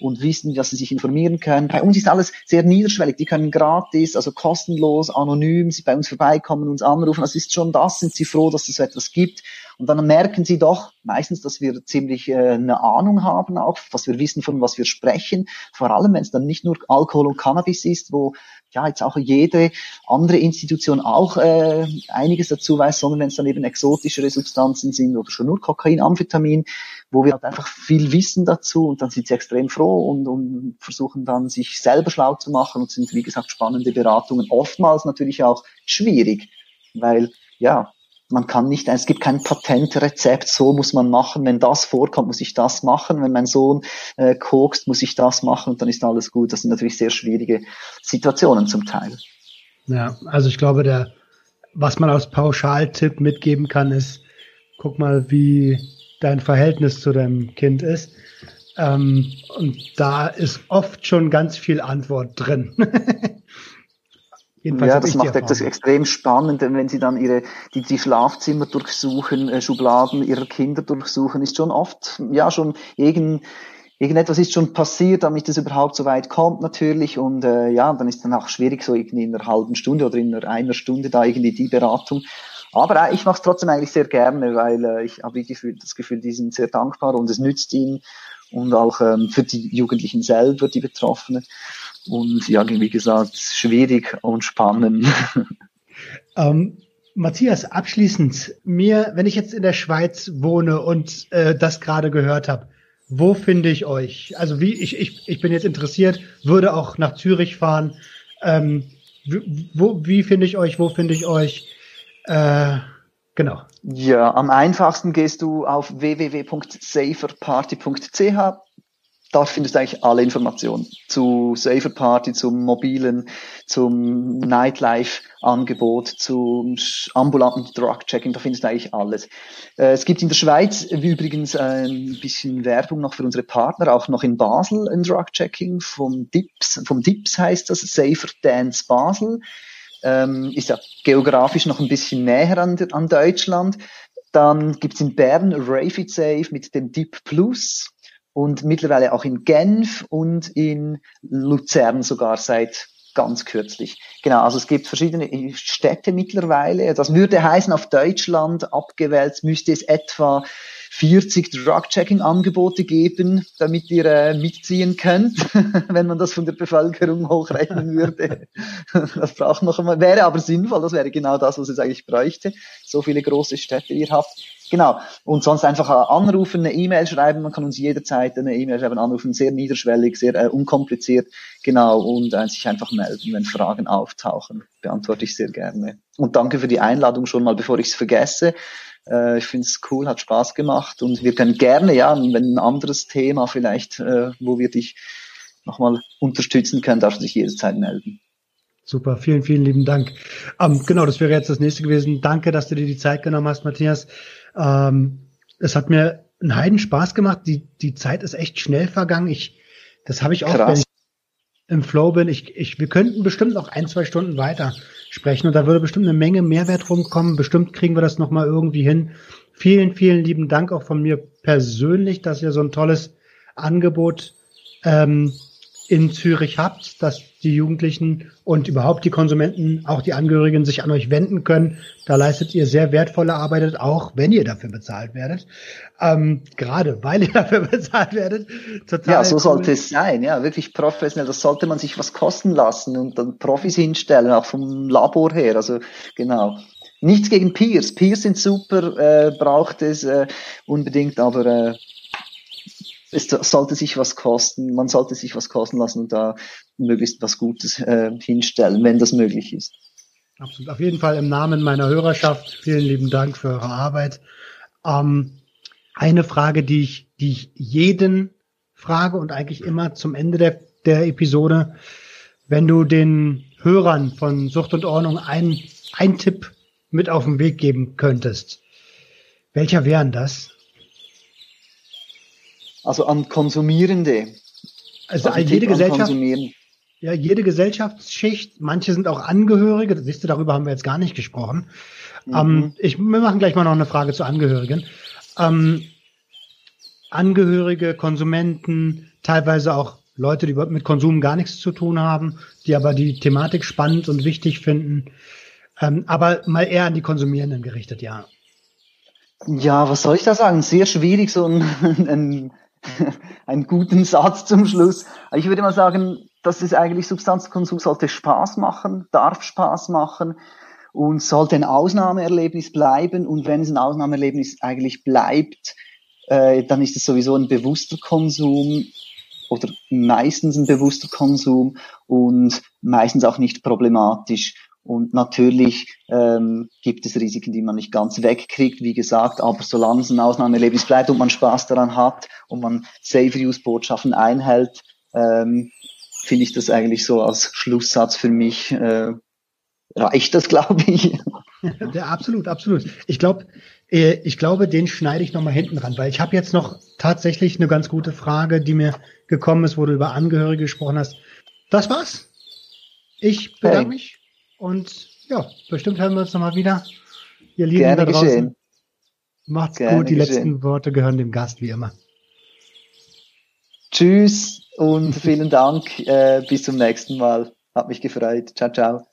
und wissen, dass sie sich informieren können. Bei uns ist alles sehr niederschwellig. Die können gratis, also kostenlos, anonym, sie bei uns vorbeikommen, uns anrufen. Das ist schon das, sind sie froh, dass es so etwas gibt. Und dann merken sie doch meistens, dass wir ziemlich äh, eine Ahnung haben auch, dass wir wissen, von was wir sprechen. Vor allem, wenn es dann nicht nur Alkohol und Cannabis ist, wo ja jetzt auch jede andere Institution auch äh, einiges dazu weiß, sondern wenn es dann eben exotischere Substanzen sind oder schon nur Kokain, Amphetamin, wo wir halt einfach viel wissen dazu und dann sind sie extrem froh und, und versuchen dann sich selber schlau zu machen und sind, wie gesagt, spannende Beratungen. Oftmals natürlich auch schwierig, weil ja, man kann nicht, es gibt kein Patentrezept, so muss man machen, wenn das vorkommt, muss ich das machen, wenn mein Sohn äh, kokst, muss ich das machen und dann ist alles gut. Das sind natürlich sehr schwierige Situationen zum Teil. Ja, also ich glaube, der, was man als Pauschaltipp mitgeben kann, ist, guck mal, wie dein Verhältnis zu deinem Kind ist. Ähm, und da ist oft schon ganz viel Antwort drin. Jedenfalls ja, das macht das extrem spannend, wenn sie dann ihre die, die Schlafzimmer durchsuchen, äh, Schubladen ihrer Kinder durchsuchen, ist schon oft ja schon irgend irgendetwas ist schon passiert, damit es überhaupt so weit kommt natürlich und äh, ja, dann ist dann auch schwierig so irgendwie in einer halben Stunde oder in einer, einer Stunde da irgendwie die Beratung. Aber äh, ich mache es trotzdem eigentlich sehr gerne, weil äh, ich habe das Gefühl, die sind sehr dankbar und es nützt ihnen und auch ähm, für die Jugendlichen selber, die Betroffenen. Und ja, wie gesagt, schwierig und spannend. Ähm, Matthias, abschließend, mir, wenn ich jetzt in der Schweiz wohne und äh, das gerade gehört habe, wo finde ich euch? Also wie ich, ich, ich bin jetzt interessiert, würde auch nach Zürich fahren. Ähm, wo, wie finde ich euch? Wo finde ich euch? Äh, genau. Ja, am einfachsten gehst du auf www.saferparty.ch da findest du eigentlich alle Informationen zu Safer Party, zum mobilen, zum Nightlife-Angebot, zum ambulanten Drug-Checking, da findest du eigentlich alles. Äh, es gibt in der Schweiz übrigens ein bisschen Werbung noch für unsere Partner, auch noch in Basel ein Drug-Checking vom DIPS, vom DIPS heißt das, Safer Dance Basel. Ähm, ist ja geografisch noch ein bisschen näher an, an Deutschland. Dann gibt's in Bern Rave It Safe mit dem DIP Plus und mittlerweile auch in Genf und in Luzern sogar seit ganz kürzlich. Genau, also es gibt verschiedene Städte mittlerweile. Das würde heißen, auf Deutschland abgewählt müsste es etwa 40 Drug-Checking-Angebote geben, damit ihr äh, mitziehen könnt, wenn man das von der Bevölkerung hochrechnen würde. das braucht noch einmal, wäre aber sinnvoll, das wäre genau das, was es eigentlich bräuchte. So viele große Städte ihr habt. Genau. Und sonst einfach anrufen, eine E-Mail schreiben. Man kann uns jederzeit eine E-Mail schreiben, anrufen. Sehr niederschwellig, sehr äh, unkompliziert. Genau. Und äh, sich einfach melden, wenn Fragen auftauchen. Beantworte ich sehr gerne. Und danke für die Einladung schon mal, bevor ich es vergesse. Äh, ich finde es cool, hat Spaß gemacht und wir können gerne, ja, wenn ein anderes Thema vielleicht, äh, wo wir dich nochmal unterstützen können, darfst du dich jederzeit melden. Super, vielen, vielen lieben Dank. Ähm, genau, das wäre jetzt das nächste gewesen. Danke, dass du dir die Zeit genommen hast, Matthias. Ähm, es hat mir einen Heiden Spaß gemacht. Die, die Zeit ist echt schnell vergangen. Ich, das habe ich auch, Krass. wenn ich im Flow bin. Ich, ich, wir könnten bestimmt noch ein, zwei Stunden weiter sprechen und da würde bestimmt eine Menge Mehrwert rumkommen. Bestimmt kriegen wir das nochmal irgendwie hin. Vielen, vielen lieben Dank auch von mir persönlich, dass ihr so ein tolles Angebot ähm, in Zürich habt, dass die Jugendlichen und überhaupt die Konsumenten, auch die Angehörigen sich an euch wenden können. Da leistet ihr sehr wertvolle Arbeit, auch wenn ihr dafür bezahlt werdet. Ähm, gerade weil ihr dafür bezahlt werdet. Total ja, so cool. sollte es sein. Ja, wirklich professionell. Das sollte man sich was kosten lassen und dann Profis hinstellen, auch vom Labor her. Also genau. Nichts gegen Peers. Peers sind super, äh, braucht es äh, unbedingt, aber äh, es sollte sich was kosten, man sollte sich was kosten lassen und da möglichst was Gutes äh, hinstellen, wenn das möglich ist. Absolut. Auf jeden Fall im Namen meiner Hörerschaft vielen lieben Dank für eure Arbeit. Ähm, eine Frage, die ich, die ich jeden frage und eigentlich immer zum Ende der, der Episode, wenn du den Hörern von Sucht und Ordnung ein, ein Tipp mit auf den Weg geben könntest, welcher wären das? Also an Konsumierende. Also, also jede Gesellschaft. Ja, jede Gesellschaftsschicht. Manche sind auch Angehörige. Siehst du, darüber haben wir jetzt gar nicht gesprochen. Mhm. Ähm, ich, wir machen gleich mal noch eine Frage zu Angehörigen. Ähm, Angehörige, Konsumenten, teilweise auch Leute, die mit Konsum gar nichts zu tun haben, die aber die Thematik spannend und wichtig finden. Ähm, aber mal eher an die Konsumierenden gerichtet, ja. Ja, was soll ich da sagen? Sehr schwierig, so ein, ein einen guten Satz zum Schluss. Ich würde mal sagen, das ist eigentlich Substanzkonsum sollte Spaß machen, darf Spaß machen und sollte ein Ausnahmeerlebnis bleiben. Und wenn es ein Ausnahmeerlebnis eigentlich bleibt, äh, dann ist es sowieso ein bewusster Konsum oder meistens ein bewusster Konsum und meistens auch nicht problematisch. Und natürlich ähm, gibt es Risiken, die man nicht ganz wegkriegt, wie gesagt, aber solange es ein Ausnahmeerlebnis bleibt und man Spaß daran hat und man Safe-Use-Botschaften einhält, ähm, finde ich das eigentlich so als Schlusssatz für mich, äh, reicht das, glaube ich. Ja, absolut, absolut. Ich glaube, äh, ich glaube, den schneide ich nochmal hinten ran, weil ich habe jetzt noch tatsächlich eine ganz gute Frage, die mir gekommen ist, wo du über Angehörige gesprochen hast. Das war's. Ich bedanke hey. mich und ja, bestimmt hören wir uns nochmal wieder. Ihr Lieben Gerne da draußen. Geschehen. Macht's Gerne gut. Die geschehen. letzten Worte gehören dem Gast wie immer. Tschüss und vielen Dank. Äh, bis zum nächsten Mal. Hat mich gefreut. Ciao, ciao.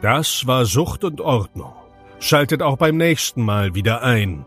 Das war Sucht und Ordnung. Schaltet auch beim nächsten Mal wieder ein.